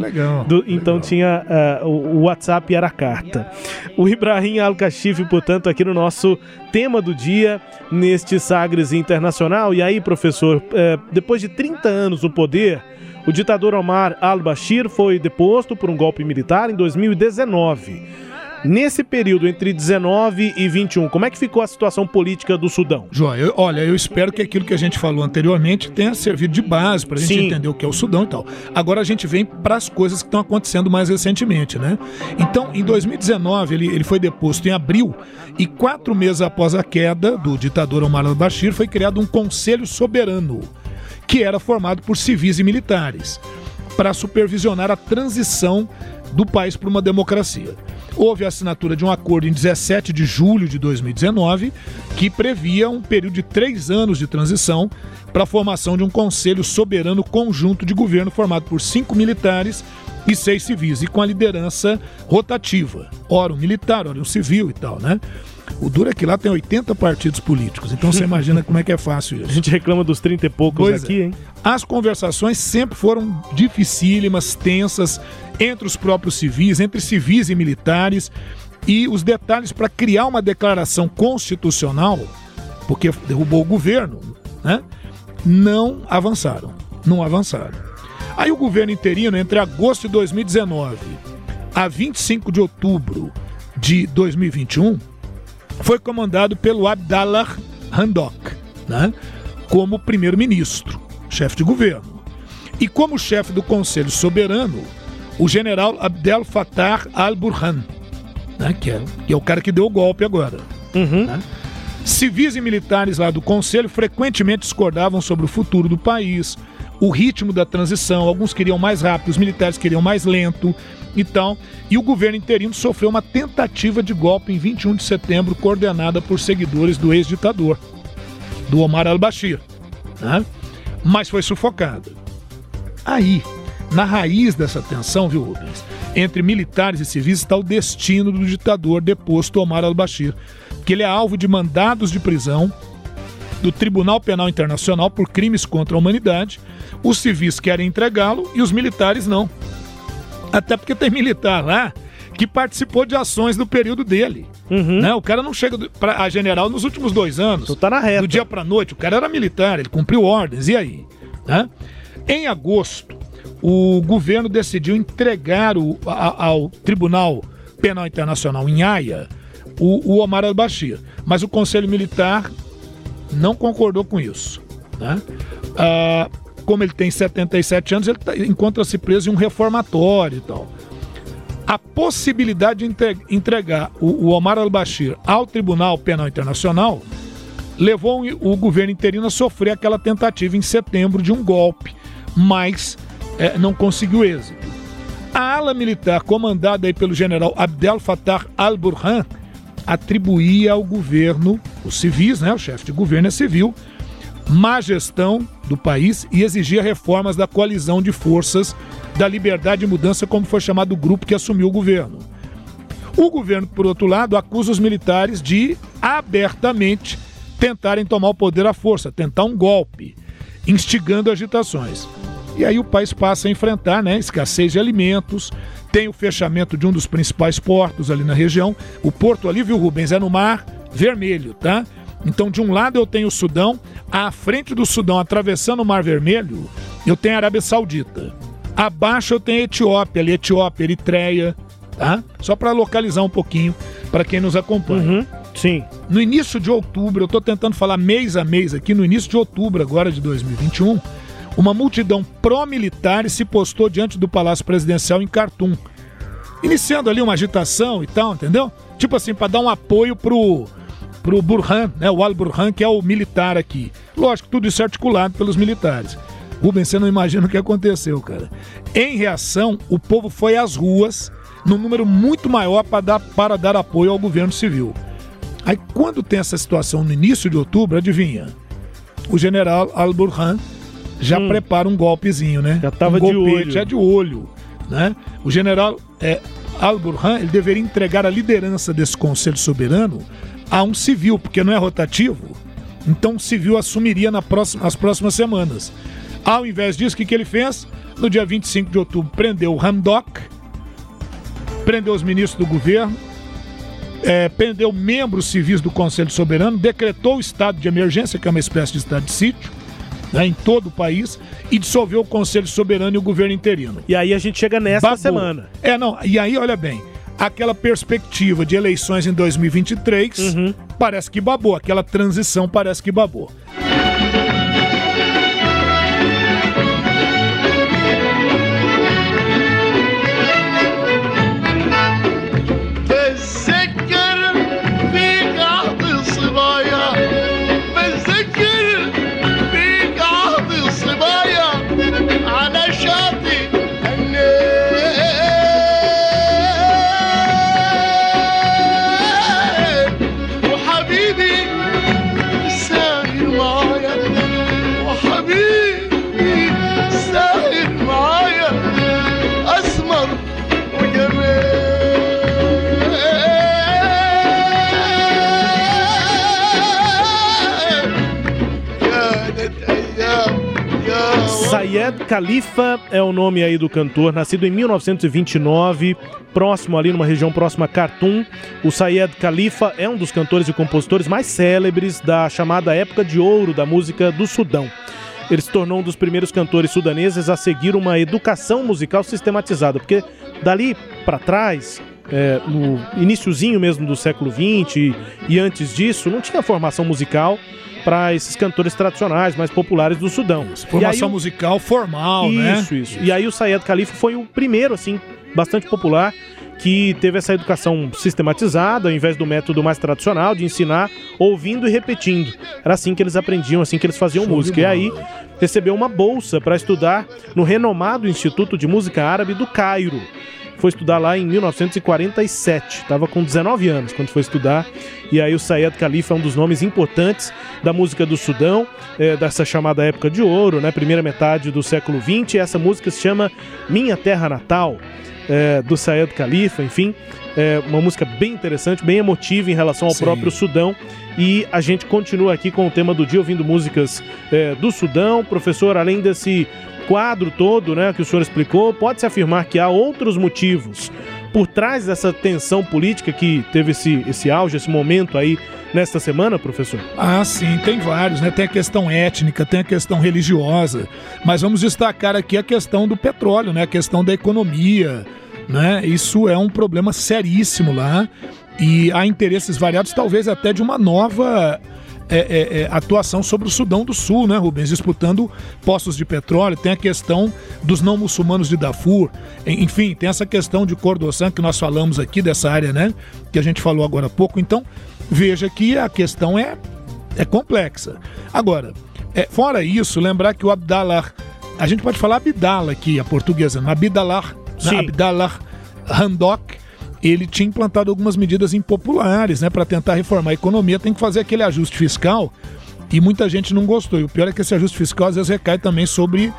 Então legal. tinha uh, o, o, WhatsApp era a carta. O Ibrahim Al-Kashif, portanto, aqui no nosso tema do dia, neste Sagres Internacional. E aí, professor, uh, depois de 30 anos no poder, o ditador Omar al-Bashir foi deposto por um golpe militar em 2019. Nesse período entre 19 e 21, como é que ficou a situação política do Sudão? João, eu, olha, eu espero que aquilo que a gente falou anteriormente tenha servido de base para a gente Sim. entender o que é o Sudão e tal. Agora a gente vem para as coisas que estão acontecendo mais recentemente, né? Então, em 2019, ele, ele foi deposto em abril e quatro meses após a queda do ditador Omar al-Bashir, foi criado um Conselho Soberano, que era formado por civis e militares, para supervisionar a transição do país para uma democracia houve a assinatura de um acordo em 17 de julho de 2019 que previa um período de três anos de transição para a formação de um conselho soberano conjunto de governo formado por cinco militares e seis civis, e com a liderança rotativa. Ora um militar, ora um civil e tal, né? O duro é que lá tem 80 partidos políticos, então você imagina como é que é fácil isso. A gente reclama dos 30 e poucos pois aqui, é. hein? As conversações sempre foram dificílimas, tensas, entre os próprios civis, entre civis e militares, e os detalhes para criar uma declaração constitucional, porque derrubou o governo, né? Não avançaram, não avançaram. Aí o governo interino, entre agosto de 2019 a 25 de outubro de 2021, foi comandado pelo Abdallah Handok, né? como primeiro-ministro, chefe de governo. E como chefe do Conselho Soberano, o general Abdel Fattah al-Burhan, né, que, é, que é o cara que deu o golpe agora. Uhum. Né? Civis e militares lá do Conselho frequentemente discordavam sobre o futuro do país, o ritmo da transição. Alguns queriam mais rápido, os militares queriam mais lento e tal. E o governo interino sofreu uma tentativa de golpe em 21 de setembro, coordenada por seguidores do ex-ditador, do Omar al-Bashir. Né? Mas foi sufocada. Aí, na raiz dessa tensão, viu, Rubens? Entre militares e civis está o destino do ditador deposto Omar al-Bashir, que ele é alvo de mandados de prisão do Tribunal Penal Internacional por crimes contra a humanidade. Os civis querem entregá-lo e os militares não. Até porque tem militar lá que participou de ações do período dele. Uhum. Né? O cara não chega pra, a general nos últimos dois anos. Tu tá na reta. Do dia pra noite. O cara era militar, ele cumpriu ordens. E aí? Né? Em agosto, o governo decidiu entregar o- a- ao Tribunal Penal Internacional em Haia o, o Omar al-Bashir. Mas o Conselho Militar não concordou com isso. Né? Ah, como ele tem 77 anos, ele tá- encontra-se preso em um reformatório e tal. A possibilidade de entre- entregar o, o Omar al-Bashir ao Tribunal Penal Internacional levou o governo interino a sofrer aquela tentativa em setembro de um golpe, mas eh, não conseguiu êxito. A ala militar, comandada aí pelo general Abdel Fattah al-Burhan, atribuía ao governo, os civis, né, o chefe de governo é civil, má gestão do país e exigia reformas da coalizão de forças da liberdade e mudança, como foi chamado o grupo que assumiu o governo. O governo, por outro lado, acusa os militares de abertamente tentarem tomar o poder à força, tentar um golpe, instigando agitações. E aí o país passa a enfrentar né, escassez de alimentos, tem o fechamento de um dos principais portos ali na região. O porto ali, viu, Rubens, é no Mar Vermelho, tá? Então, de um lado eu tenho o Sudão, à frente do Sudão, atravessando o Mar Vermelho, eu tenho a Arábia Saudita. Abaixo eu tenho a Etiópia, ali, Etiópia, Eritreia, tá? Só para localizar um pouquinho para quem nos acompanha. Uhum. Sim. No início de outubro, eu estou tentando falar mês a mês aqui, no início de outubro agora de 2021, uma multidão pró-militar se postou diante do Palácio Presidencial em Khartoum, iniciando ali uma agitação e tal, entendeu? Tipo assim, para dar um apoio pro pro Burhan, né, o Al-Burhan, que é o militar aqui. Lógico, tudo isso é articulado pelos militares. Rubens, você não imagina o que aconteceu, cara. Em reação, o povo foi às ruas, num número muito maior para dar, para dar apoio ao governo civil. Aí, quando tem essa situação no início de outubro, adivinha? O general Al-Burhan já prepara um golpezinho, né? Já tava um de olho. É de olho, né? O general é, Al-Burhan, ele deveria entregar a liderança desse Conselho Soberano a um civil, porque não é rotativo. Então o civil assumiria na próxima, nas próximas semanas. Ao invés disso, o que, que ele fez? No dia 25 de outubro, prendeu o Hamdok, prendeu os ministros do governo, é, prendeu membros civis do Conselho Soberano, decretou o estado de emergência, que é uma espécie de estado de sítio, né, em todo o país, e dissolveu o Conselho Soberano e o governo interino. E aí a gente chega nessa Babou. semana. É, não, e aí, olha bem, aquela perspectiva de eleições em 2023 Uhum. parece que babou, aquela transição parece que babou. Sayed Khalifa é o nome aí do cantor, nascido em 1929, próximo ali numa região próxima a Khartoum. O Sayed Khalifa é um dos cantores e compositores mais célebres da chamada época de ouro da música do Sudão. Ele se tornou um dos primeiros cantores sudaneses a seguir uma educação musical sistematizada, porque dali para trás, é, no iniciozinho mesmo do século XX e antes disso, não tinha formação musical para esses cantores tradicionais mais populares do Sudão. Formação aí musical formal, né? isso, isso. E aí o Sayed Khalifa foi o primeiro, assim, bastante popular, que teve essa educação sistematizada, ao invés do método mais tradicional de ensinar ouvindo e repetindo. Era assim que eles aprendiam, assim que eles faziam Show música. E aí recebeu uma bolsa para estudar no renomado Instituto de Música Árabe do Cairo. Foi estudar lá em 1947, estava com 19 anos quando foi estudar. E aí o Sayed Khalifa é um dos nomes importantes da música do Sudão, eh, dessa chamada época de ouro, né? Primeira metade do século XX. Essa música se chama Minha Terra Natal, eh, do Sayed Khalifa, enfim. é, uma música bem interessante, bem emotiva em relação ao Sim. próprio Sudão. E a gente continua aqui com o tema do dia, ouvindo músicas é, do Sudão. Professor, além desse quadro todo né, que o senhor explicou, pode-se afirmar que há outros motivos por trás dessa tensão política que teve esse, esse auge, esse momento aí nesta semana, professor? Ah, sim, tem vários, né? Tem a questão étnica, tem a questão religiosa, mas vamos destacar aqui a questão do petróleo, né? A questão da economia, né? Isso é um problema seríssimo lá e há interesses variados, talvez até de uma nova é, é, é, atuação sobre o Sudão do Sul, né, Rubens? Disputando postos de petróleo, tem a questão dos não muçulmanos de Darfur, en- enfim, tem essa questão de Cordossan que nós falamos aqui, dessa área, né? Que a gente falou agora há pouco. Então, veja que a questão é, é complexa. Agora, é, fora isso, lembrar que o Abdallah, a gente pode falar Abdallah aqui, a portuguesa? Abdallah, né? Abdallah Handok, ele tinha implantado algumas medidas impopulares, né, para tentar reformar a economia, tem que fazer aquele ajuste fiscal e muita gente não gostou. E o pior é que esse ajuste fiscal às vezes recai também sobre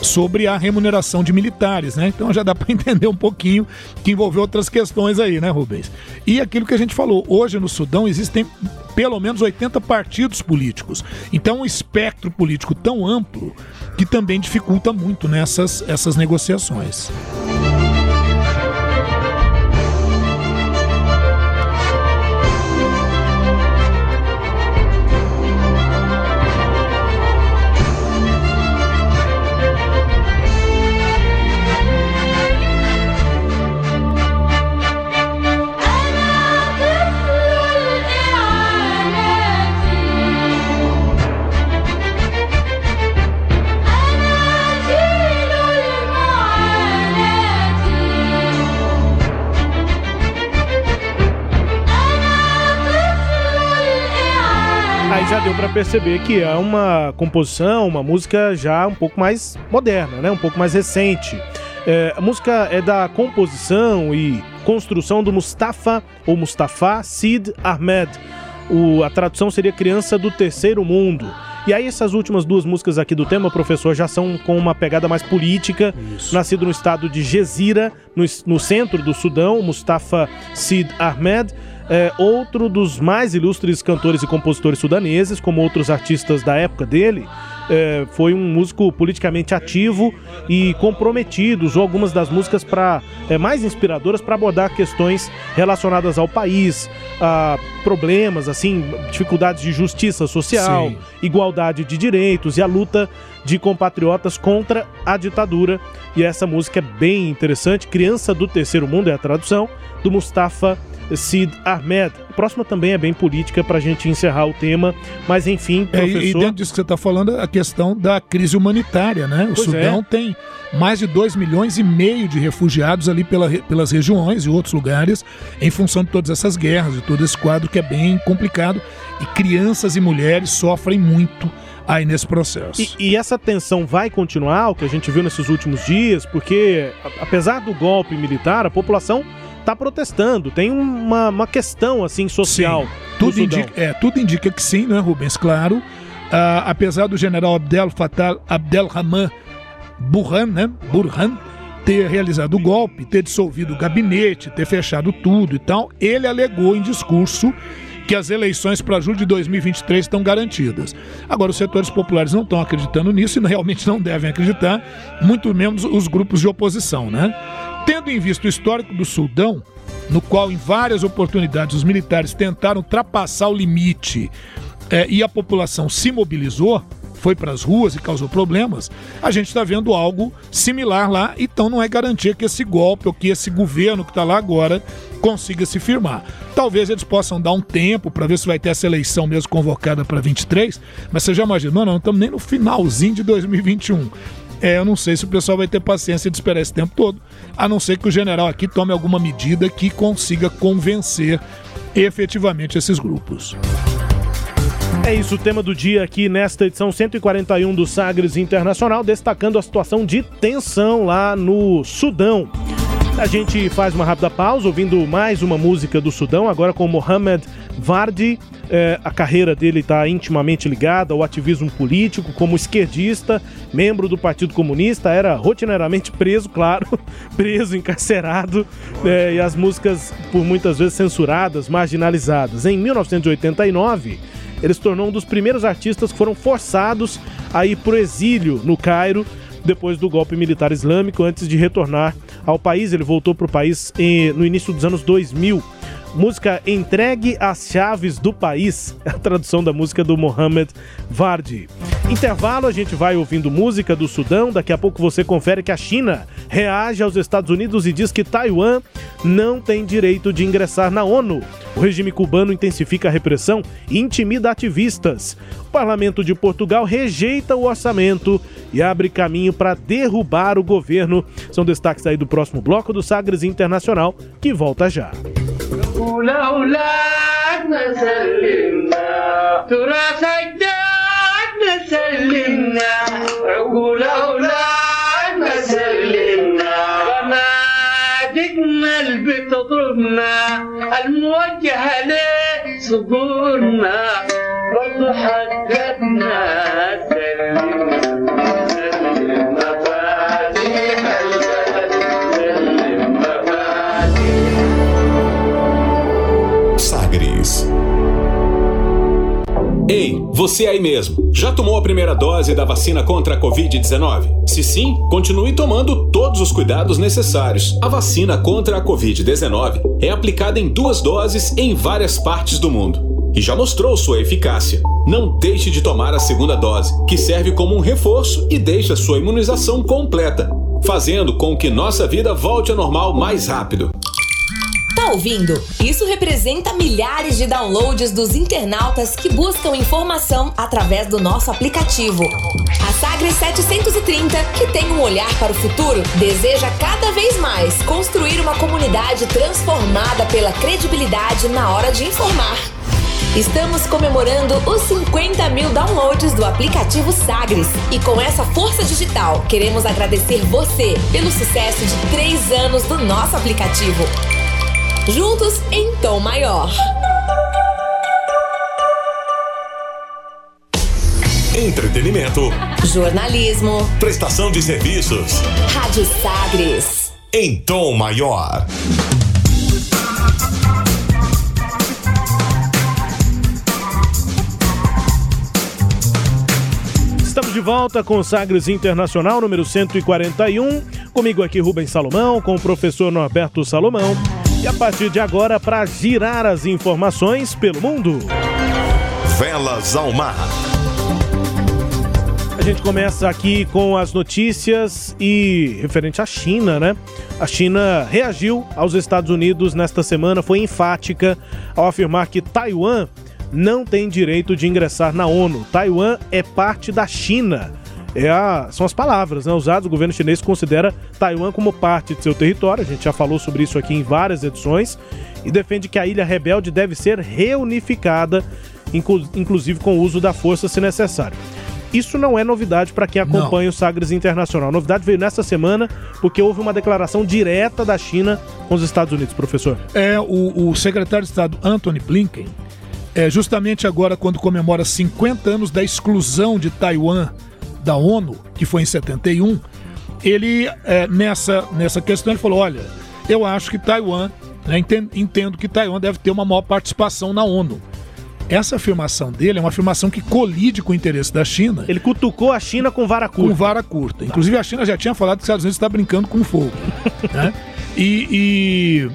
sobre a remuneração de militares, né? Então já dá para entender um pouquinho que envolveu outras questões aí, né, Rubens? E aquilo que a gente falou, hoje no Sudão existem pelo menos 80 partidos políticos. Então um espectro político tão amplo que também dificulta muito nessas essas negociações. Já deu pra perceber que é uma composição, uma música já um pouco mais moderna, né? Um pouco mais recente. É, a música é da composição e construção do Mustafa ou Mustafa Sid Ahmed. O- a tradução seria Criança do Terceiro Mundo. E aí essas últimas duas músicas aqui do tema, professor, já são com uma pegada mais política. Nascido no estado de Gezira, no, no centro do Sudão, Mustafa Sid Ahmed é, outro dos mais ilustres cantores e compositores sudaneses, como outros artistas da época dele, é, foi um músico politicamente ativo e comprometido. Usou algumas das músicas para mais inspiradoras para abordar questões relacionadas ao país, a problemas, assim, dificuldades de justiça social, Sim. igualdade de direitos e a luta de compatriotas contra a ditadura. E essa música é bem interessante. Criança do Terceiro Mundo é a tradução do Mustafa Sid Ahmed. A próxima também é bem política para a gente encerrar o tema, mas enfim, É, e- professor. e dentro disso que você está falando, a questão da crise humanitária, né? O Pois Sudão é. tem mais de 2 milhões e meio de refugiados ali pela pelas regiões e outros lugares, em função de todas essas guerras e todo esse quadro que é bem complicado. E crianças e mulheres sofrem muito aí nesse processo. E, e essa tensão vai continuar, o que a gente viu nesses últimos dias, porque apesar do golpe militar, a população está protestando. Tem uma, uma questão assim social. no Tudo indica, é, tudo indica que sim, né, Rubens? Claro. Ah, apesar do general Abdel Fattah Abdelrahman Burhan, né? Burhan ter realizado o golpe, ter dissolvido o gabinete, ter fechado tudo e tal, ele alegou em discurso que as eleições para julho de 2023 estão garantidas. Agora, os setores populares não estão acreditando nisso e realmente não devem acreditar, muito menos os grupos de oposição, né? Tendo em vista o histórico do Sudão, no qual em várias oportunidades os militares tentaram ultrapassar o limite eh, e a população se mobilizou, foi para as ruas e causou problemas, a gente está vendo algo similar lá, então não é garantia que esse golpe ou que esse governo que está lá agora consiga se firmar. Talvez eles possam dar um tempo para ver se vai ter essa eleição mesmo convocada para 23, mas você já imaginou? Não, não estamos nem no finalzinho de 2021. É, eu não sei se o pessoal vai ter paciência de esperar esse tempo todo, a não ser que o general aqui tome alguma medida que consiga convencer efetivamente esses grupos. É isso, o tema do dia aqui nesta edição 141 do Sagres Internacional, destacando a situação de tensão lá no Sudão. A gente faz uma rápida pausa ouvindo mais uma música do Sudão, agora com Mohamed Vardi. É, a carreira dele está intimamente ligada ao ativismo político, como esquerdista, membro do Partido Comunista, era rotineiramente preso, claro, preso, encarcerado, é, e as músicas por muitas vezes censuradas, marginalizadas. Em 1989, ele se tornou um dos primeiros artistas que foram forçados a ir para o exílio no Cairo depois do golpe militar islâmico, antes de retornar ao país. Ele voltou para o país em, no início dos anos 2000. Música Entregue as Chaves do País, a tradução da música do Mohamed Vardi. Intervalo, a gente vai ouvindo música do Sudão. Daqui a pouco você confere que a China reage aos Estados Unidos e diz que Taiwan não tem direito de ingressar na ONU. O regime cubano intensifica a repressão e intimida ativistas. O parlamento de Portugal rejeita o orçamento e abre caminho para derrubar o governo. São destaques aí do próximo bloco do Sagres Internacional, que volta já. لولاك ما سلمنا ترى سجدك سلمنا عقول لولاك ما سلمنا اللي بتضربنا الموجهة لصدورنا. برضو حقتنا سلمنا. Ei, você aí mesmo, já tomou a primeira dose da vacina contra a Covid-19? Se sim, continue tomando todos os cuidados necessários. A vacina contra a Covid-19 é aplicada em duas doses em várias partes do mundo e já mostrou sua eficácia. Não deixe de tomar a segunda dose, que serve como um reforço e deixa sua imunização completa, fazendo com que nossa vida volte ao normal mais rápido. Tá ouvindo? Isso representa milhares de downloads dos internautas que buscam informação através do nosso aplicativo. A Sagres 730, que tem um olhar para o futuro, deseja cada vez mais construir uma comunidade transformada pela credibilidade na hora de informar. Estamos comemorando os 50 mil downloads do aplicativo Sagres. E com essa força digital, queremos agradecer você pelo sucesso de três anos do nosso aplicativo. Juntos em tom maior. Entretenimento. Jornalismo. Prestação de serviços. Rádio Sagres. Em tom maior. Estamos de volta com o Sagres Internacional número 141. Comigo aqui Rubens Salomão, com o professor Norberto Salomão. E a partir de agora, para girar as informações pelo mundo. Velas ao mar. A gente começa aqui com as notícias e referente à China, né? A China reagiu aos Estados Unidos nesta semana, foi enfática ao afirmar que Taiwan não tem direito de ingressar na ONU. Taiwan é parte da China. É a, são as palavras né, usadas. O governo chinês considera Taiwan como parte de seu território. A gente já falou sobre isso aqui em várias edições. E defende que a ilha rebelde deve ser reunificada, inclu inclusive com o uso da força se necessário. Isso não é novidade para quem acompanha Não. o Sagres Internacional. A novidade veio nessa semana porque houve uma declaração direta da China com os Estados Unidos, professor. É, o, o secretário de Estado Anthony Blinken, é, justamente agora quando comemora 50 anos da exclusão de Taiwan da ONU, que foi em 71, ele, é, nessa, nessa questão, ele falou, olha, eu acho que Taiwan, né, entendo, entendo que Taiwan deve ter uma maior participação na ONU. Essa afirmação dele é uma afirmação que colide com o interesse da China. Ele cutucou a China com vara curta. Com vara curta. Inclusive, a China já tinha falado que os Estados Unidos está brincando com fogo. né? e, e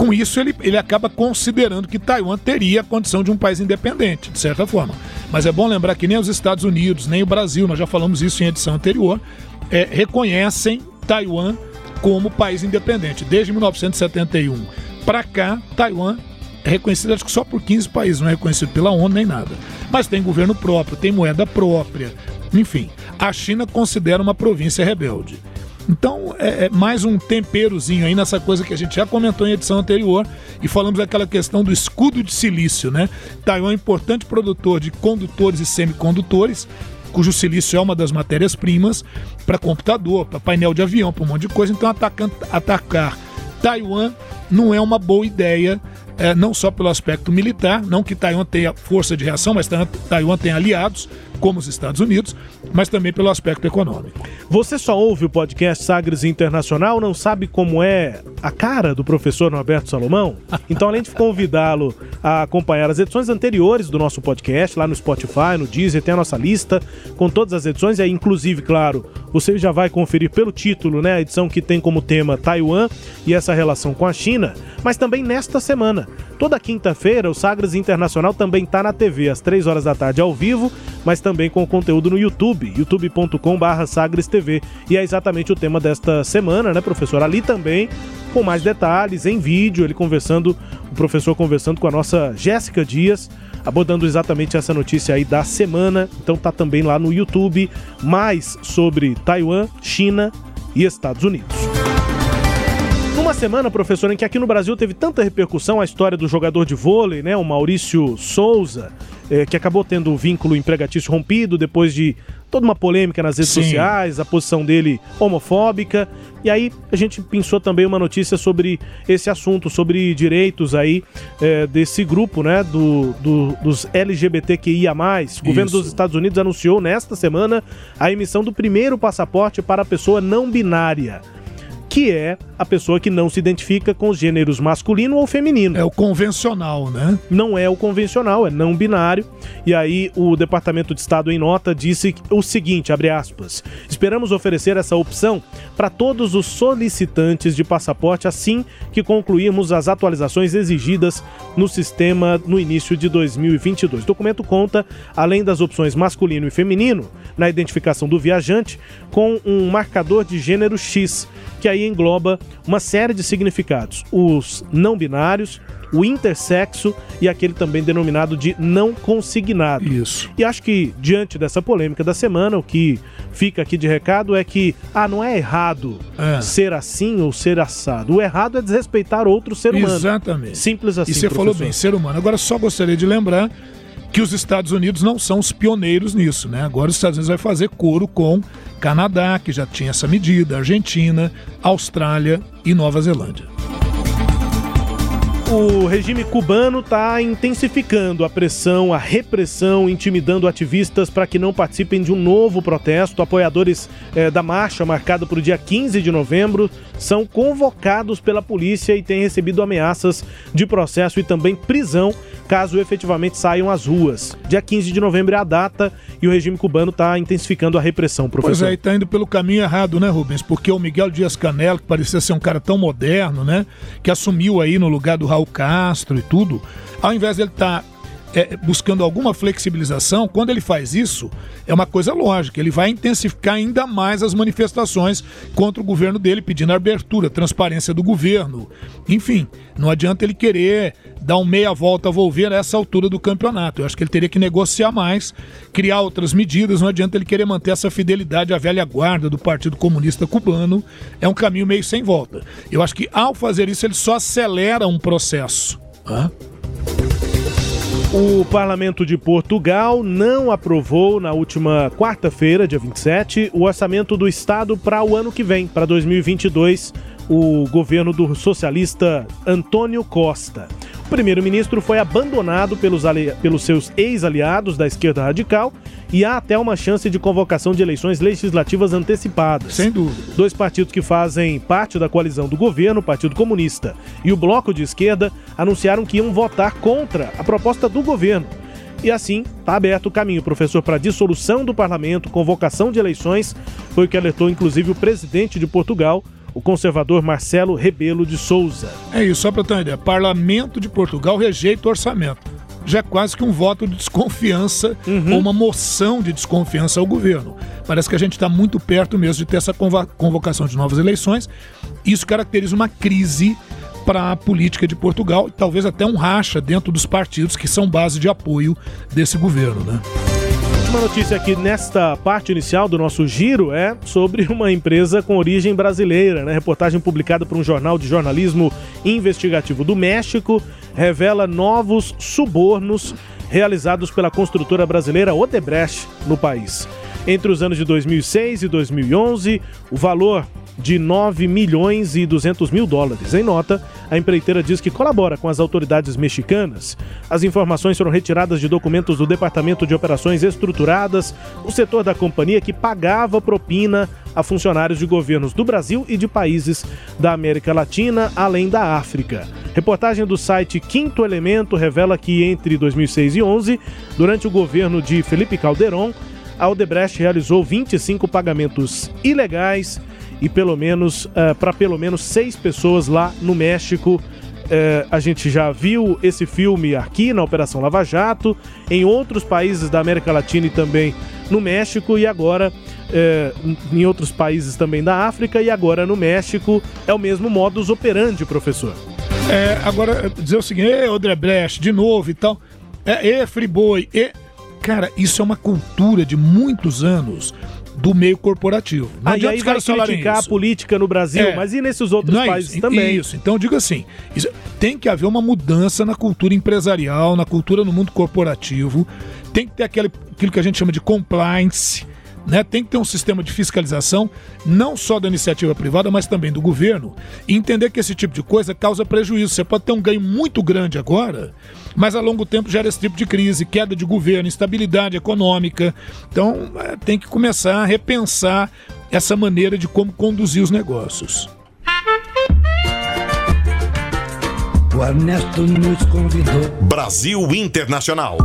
com isso ele, ele acaba considerando que Taiwan teria a condição de um país independente, de certa forma. Mas é bom lembrar que nem os Estados Unidos, nem o Brasil, nós já falamos isso em edição anterior, é, reconhecem Taiwan como país independente. Desde 1971 para cá, Taiwan é reconhecido acho que só por 15 países, não é reconhecido pela ONU nem nada. Mas tem governo próprio, tem moeda própria, enfim. A China considera uma província rebelde. Então, é, é mais um temperozinho aí nessa coisa que a gente já comentou em edição anterior e falamos daquela questão do escudo de silício, né? Taiwan é um importante produtor de condutores e semicondutores cujo silício é uma das matérias-primas para computador, para painel de avião, para um monte de coisa. Então, atacar, atacar Taiwan não é uma boa ideia, é, não só pelo aspecto militar, não que Taiwan tenha força de reação, mas Taiwan tem aliados, como os Estados Unidos, mas também pelo aspecto econômico. Você só ouve o podcast Sagres Internacional, não sabe como é a cara do professor Norberto Salomão? Então, além de convidá-lo a acompanhar as edições anteriores do nosso podcast, lá no Spotify, no Deezer, tem a nossa lista com todas as edições, e aí, inclusive, claro, você já vai conferir pelo título, né, a edição que tem como tema Taiwan e essa relação com a China, mas também nesta semana. Toda quinta-feira, o Sagres Internacional também está na TV, às 3 horas da tarde, ao vivo, mas também com conteúdo no YouTube, youtube.com.br Sagres TV. E é exatamente o tema desta semana, né, professor? Ali também, com mais detalhes, em vídeo, ele conversando, o professor conversando com a nossa Jéssica Dias, abordando exatamente essa notícia aí da semana. Então tá também lá no YouTube, mais sobre Taiwan, China e Estados Unidos. Numa semana, professor, em que aqui no Brasil teve tanta repercussão a história do jogador de vôlei, né, o Maurício Souza, eh, que acabou tendo o vínculo empregatício rompido depois de toda uma polêmica nas redes Sim. sociais, a posição dele homofóbica. E aí a gente pensou também uma notícia sobre esse assunto, sobre direitos aí eh, desse grupo, né, do, do- dos LGBTQIA+. O governo Isso. dos Estados Unidos anunciou nesta semana a emissão do primeiro passaporte para a pessoa não binária que é a pessoa que não se identifica com os gêneros masculino ou feminino. É o convencional, né? Não é o convencional, é não binário. E aí o Departamento de Estado em nota disse o seguinte, abre aspas: "Esperamos oferecer essa opção para todos os solicitantes de passaporte assim que concluirmos as atualizações exigidas no sistema no início de 2022." O documento conta, além das opções masculino e feminino, na identificação do viajante, com um marcador de gênero X, que aí engloba uma série de significados: os não binários, o intersexo e aquele também denominado de não consignado. Isso. E acho que, diante dessa polêmica da semana, o que fica aqui de recado é que, ah, não é errado É. ser assim ou ser assado. O errado é desrespeitar outro ser humano. Exatamente. Simples assim. E você falou professor. bem, ser humano. Agora só gostaria de lembrar que os Estados Unidos não são os pioneiros nisso, né? Agora os Estados Unidos vai fazer coro com Canadá, que já tinha essa medida, Argentina, Austrália e Nova Zelândia. O regime cubano está intensificando a pressão, a repressão, intimidando ativistas para que não participem de um novo protesto. Apoiadores eh, da marcha, marcada para o dia 15 de novembro, são convocados pela polícia e têm recebido ameaças de processo e também prisão caso efetivamente saiam às ruas. Dia 15 de novembro é a data e o regime cubano está intensificando a repressão, Pois professor. é, e tá indo pelo caminho errado, né, Rubens? Porque o Miguel Dias Canelo, que parecia ser um cara tão moderno, né? Que assumiu aí no lugar do Raul Castro e tudo, ao invés dele estar buscando alguma flexibilização, quando ele faz isso, é uma coisa lógica. Ele vai intensificar ainda mais as manifestações contra o governo dele, pedindo abertura, transparência do governo. Enfim, não adianta ele querer dar um meia volta a volver a essa altura do campeonato. Eu acho que ele teria que negociar mais, criar outras medidas. Não adianta ele querer manter essa fidelidade à velha guarda do Partido Comunista Cubano. É um caminho meio sem volta. Eu acho que ao fazer isso ele só acelera um processo. Hã? O Parlamento de Portugal não aprovou na última quarta-feira, dia 27, o orçamento do Estado para o ano que vem, para 2022, o governo do socialista Antônio Costa. O primeiro-ministro foi abandonado pelos, pelos seus ex-aliados da esquerda radical e há até uma chance de convocação de eleições legislativas antecipadas. Sem dúvida. Dois partidos que fazem parte da coalizão do governo, o Partido Comunista e o Bloco de Esquerda, anunciaram que iam votar contra a proposta do governo. E assim, está aberto o caminho, professor, para a dissolução do parlamento, convocação de eleições, foi o que alertou inclusive o presidente de Portugal, o conservador Marcelo Rebelo de Souza. É isso, só para ter uma ideia. Parlamento de Portugal rejeita o orçamento. Já é quase que um voto de desconfiança ou uma moção de desconfiança ao governo. Parece que a gente está muito perto mesmo de ter essa convocação de novas eleições. Isso caracteriza uma crise para a política de Portugal e talvez até um racha dentro dos partidos que são base de apoio desse governo, né? Última notícia aqui nesta parte inicial do nosso giro é sobre uma empresa com origem brasileira. Né? Reportagem publicada por um jornal de jornalismo investigativo do México revela novos subornos realizados pela construtora brasileira Odebrecht no país. Entre os anos de 2006 e 2011, o valor de 9 milhões e 200 mil dólares. Em nota, a empreiteira diz que colabora com as autoridades mexicanas. As informações foram retiradas de documentos do Departamento de Operações Estruturadas, o setor da companhia que pagava propina a funcionários de governos do Brasil e de países da América Latina, além da África. Reportagem do site Quinto Elemento revela que entre 2006 e 11, durante o governo de Felipe Calderon, a Odebrecht realizou 25 pagamentos ilegais e pelo menos uh, para pelo menos seis pessoas lá no México. Uh, a gente já viu esse filme aqui na Operação Lava Jato, em outros países da América Latina e também no México, e agora uh, em outros países também da África, e agora no México é o mesmo modus operandi, professor. É, agora, dizer o seguinte, e Odebrecht, de novo e tal, é, e Friboi, e... Cara, isso é uma cultura de muitos anos do meio corporativo. Não ah, e aí vai criticar isso. a política no Brasil, é, mas e nesses outros é países isso, também? Isso, então digo assim, isso, tem que haver uma mudança na cultura empresarial, na cultura no mundo corporativo, tem que ter aquele, aquilo que a gente chama de compliance, né? Tem que ter um sistema de fiscalização, não só da iniciativa privada, mas também do governo, e entender que esse tipo de coisa causa prejuízo. Você pode ter um ganho muito grande agora, mas a longo tempo gera esse tipo de crise, queda de governo, instabilidade econômica. Então é, tem que começar a repensar essa maneira de como conduzir os negócios. O Ernesto nos convidou. Brasil Internacional.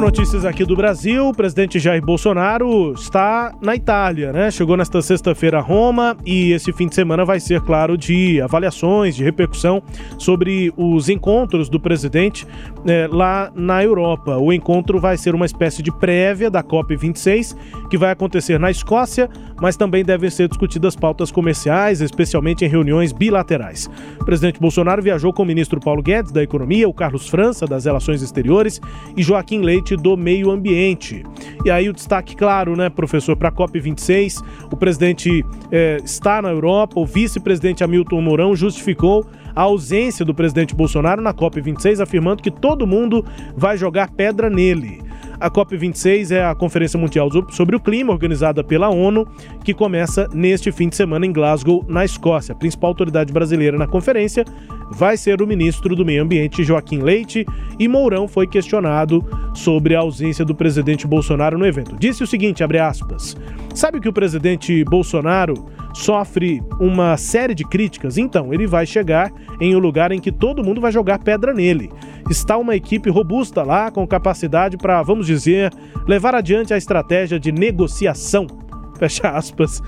Notícias aqui do Brasil, o presidente Jair Bolsonaro está na Itália, né? Chegou nesta sexta-feira a Roma e esse fim de semana vai ser, claro, de avaliações, de repercussão sobre os encontros do presidente né, lá na Europa. O encontro vai ser uma espécie de prévia da COP26, que vai acontecer na Escócia, mas também devem ser discutidas pautas comerciais, especialmente em reuniões bilaterais. O presidente Bolsonaro viajou com o ministro Paulo Guedes da Economia, o Carlos França das Relações Exteriores e Joaquim Leite do meio ambiente. E aí o destaque, claro, né, professor, para a COP26, o presidente eh, está na Europa, o vice-presidente Hamilton Mourão justificou a ausência do presidente Bolsonaro na COP26, afirmando que todo mundo vai jogar pedra nele. A COP26 é a Conferência Mundial sobre o Clima, organizada pela ONU, que começa neste fim de semana em Glasgow, na Escócia. A principal autoridade brasileira na conferência vai ser o ministro do Meio Ambiente, Joaquim Leite, e Mourão foi questionado sobre a ausência do presidente Bolsonaro no evento. Disse o seguinte, abre aspas, sabe que o presidente Bolsonaro sofre uma série de críticas? Então, ele vai chegar em um lugar em que todo mundo vai jogar pedra nele. Está uma equipe robusta lá, com capacidade para, vamos dizer, levar adiante a estratégia de negociação. Fecha aspas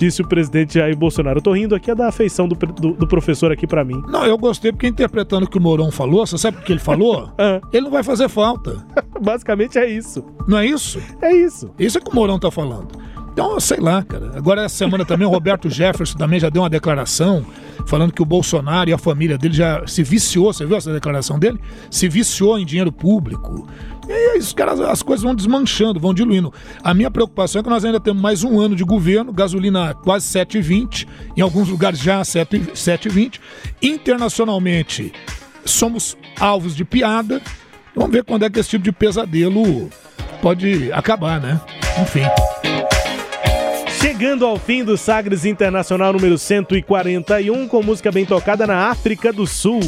disse o presidente Jair Bolsonaro. Eu tô rindo aqui é da afeição do, do, do professor aqui para mim. Não, eu gostei porque interpretando o que o Mourão falou, você sabe o que ele falou? Ah. Ele não vai fazer falta. Basicamente é isso. Não é isso? É isso. Isso é que o Mourão tá falando. Então, sei lá, cara. Agora, essa semana também, o Roberto Jefferson também já deu uma declaração falando que o Bolsonaro e a família dele já se viciou, você viu essa declaração dele? Se viciou em dinheiro público. E aí, os caras, as coisas vão desmanchando, vão diluindo. A minha preocupação é que nós ainda temos mais um ano de governo, gasolina quase 7,20, em alguns lugares já 7,20. Internacionalmente, somos alvos de piada. Vamos ver quando é que esse tipo de pesadelo pode acabar, né? Enfim. Chegando ao fim do Sagres Internacional número 141, com música bem tocada na África do Sul.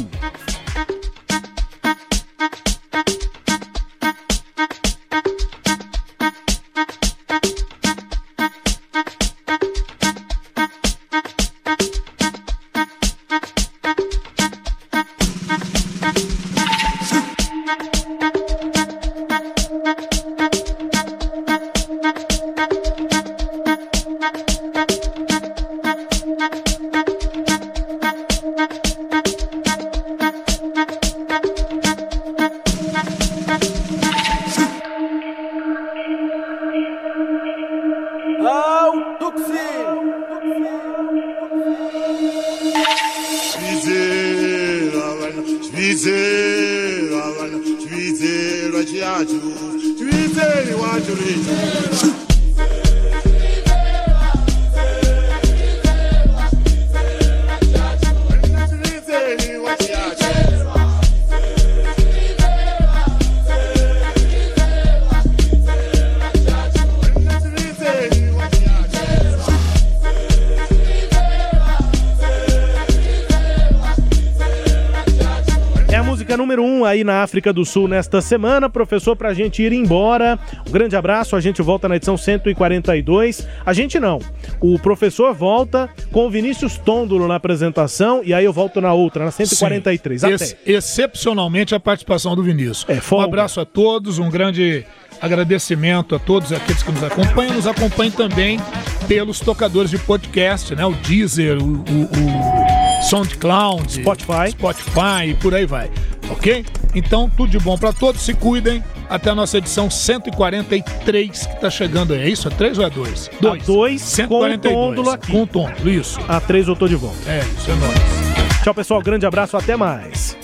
Aí na África do Sul nesta semana. Professor, pra gente ir embora. Um grande abraço. A gente volta na edição 142. A gente não. O professor volta com o Vinícius Tôndolo na apresentação e aí eu volto na outra, na 143. Sim. Até. Ex- excepcionalmente a participação do Vinícius. um abraço a todos, um grande agradecimento a todos aqueles que nos acompanham. Nos acompanhem também pelos tocadores de podcast, né? O Deezer, o, o, o SoundCloud, Spotify. Spotify e por aí vai. Ok? Então, tudo de bom para todos. Se cuidem. Até a nossa edição 143 que tá chegando aí. É isso? É 3 ou é 2? A dois com o Tôndolo aqui. Com o Tôndolo, isso. A três eu tô de volta. É, isso é nóis. Tchau, pessoal. Grande abraço. Até mais.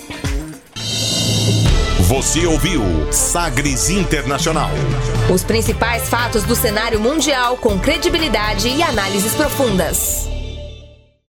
Você ouviu Sagres Internacional. Os principais fatos do cenário mundial com credibilidade e análises profundas.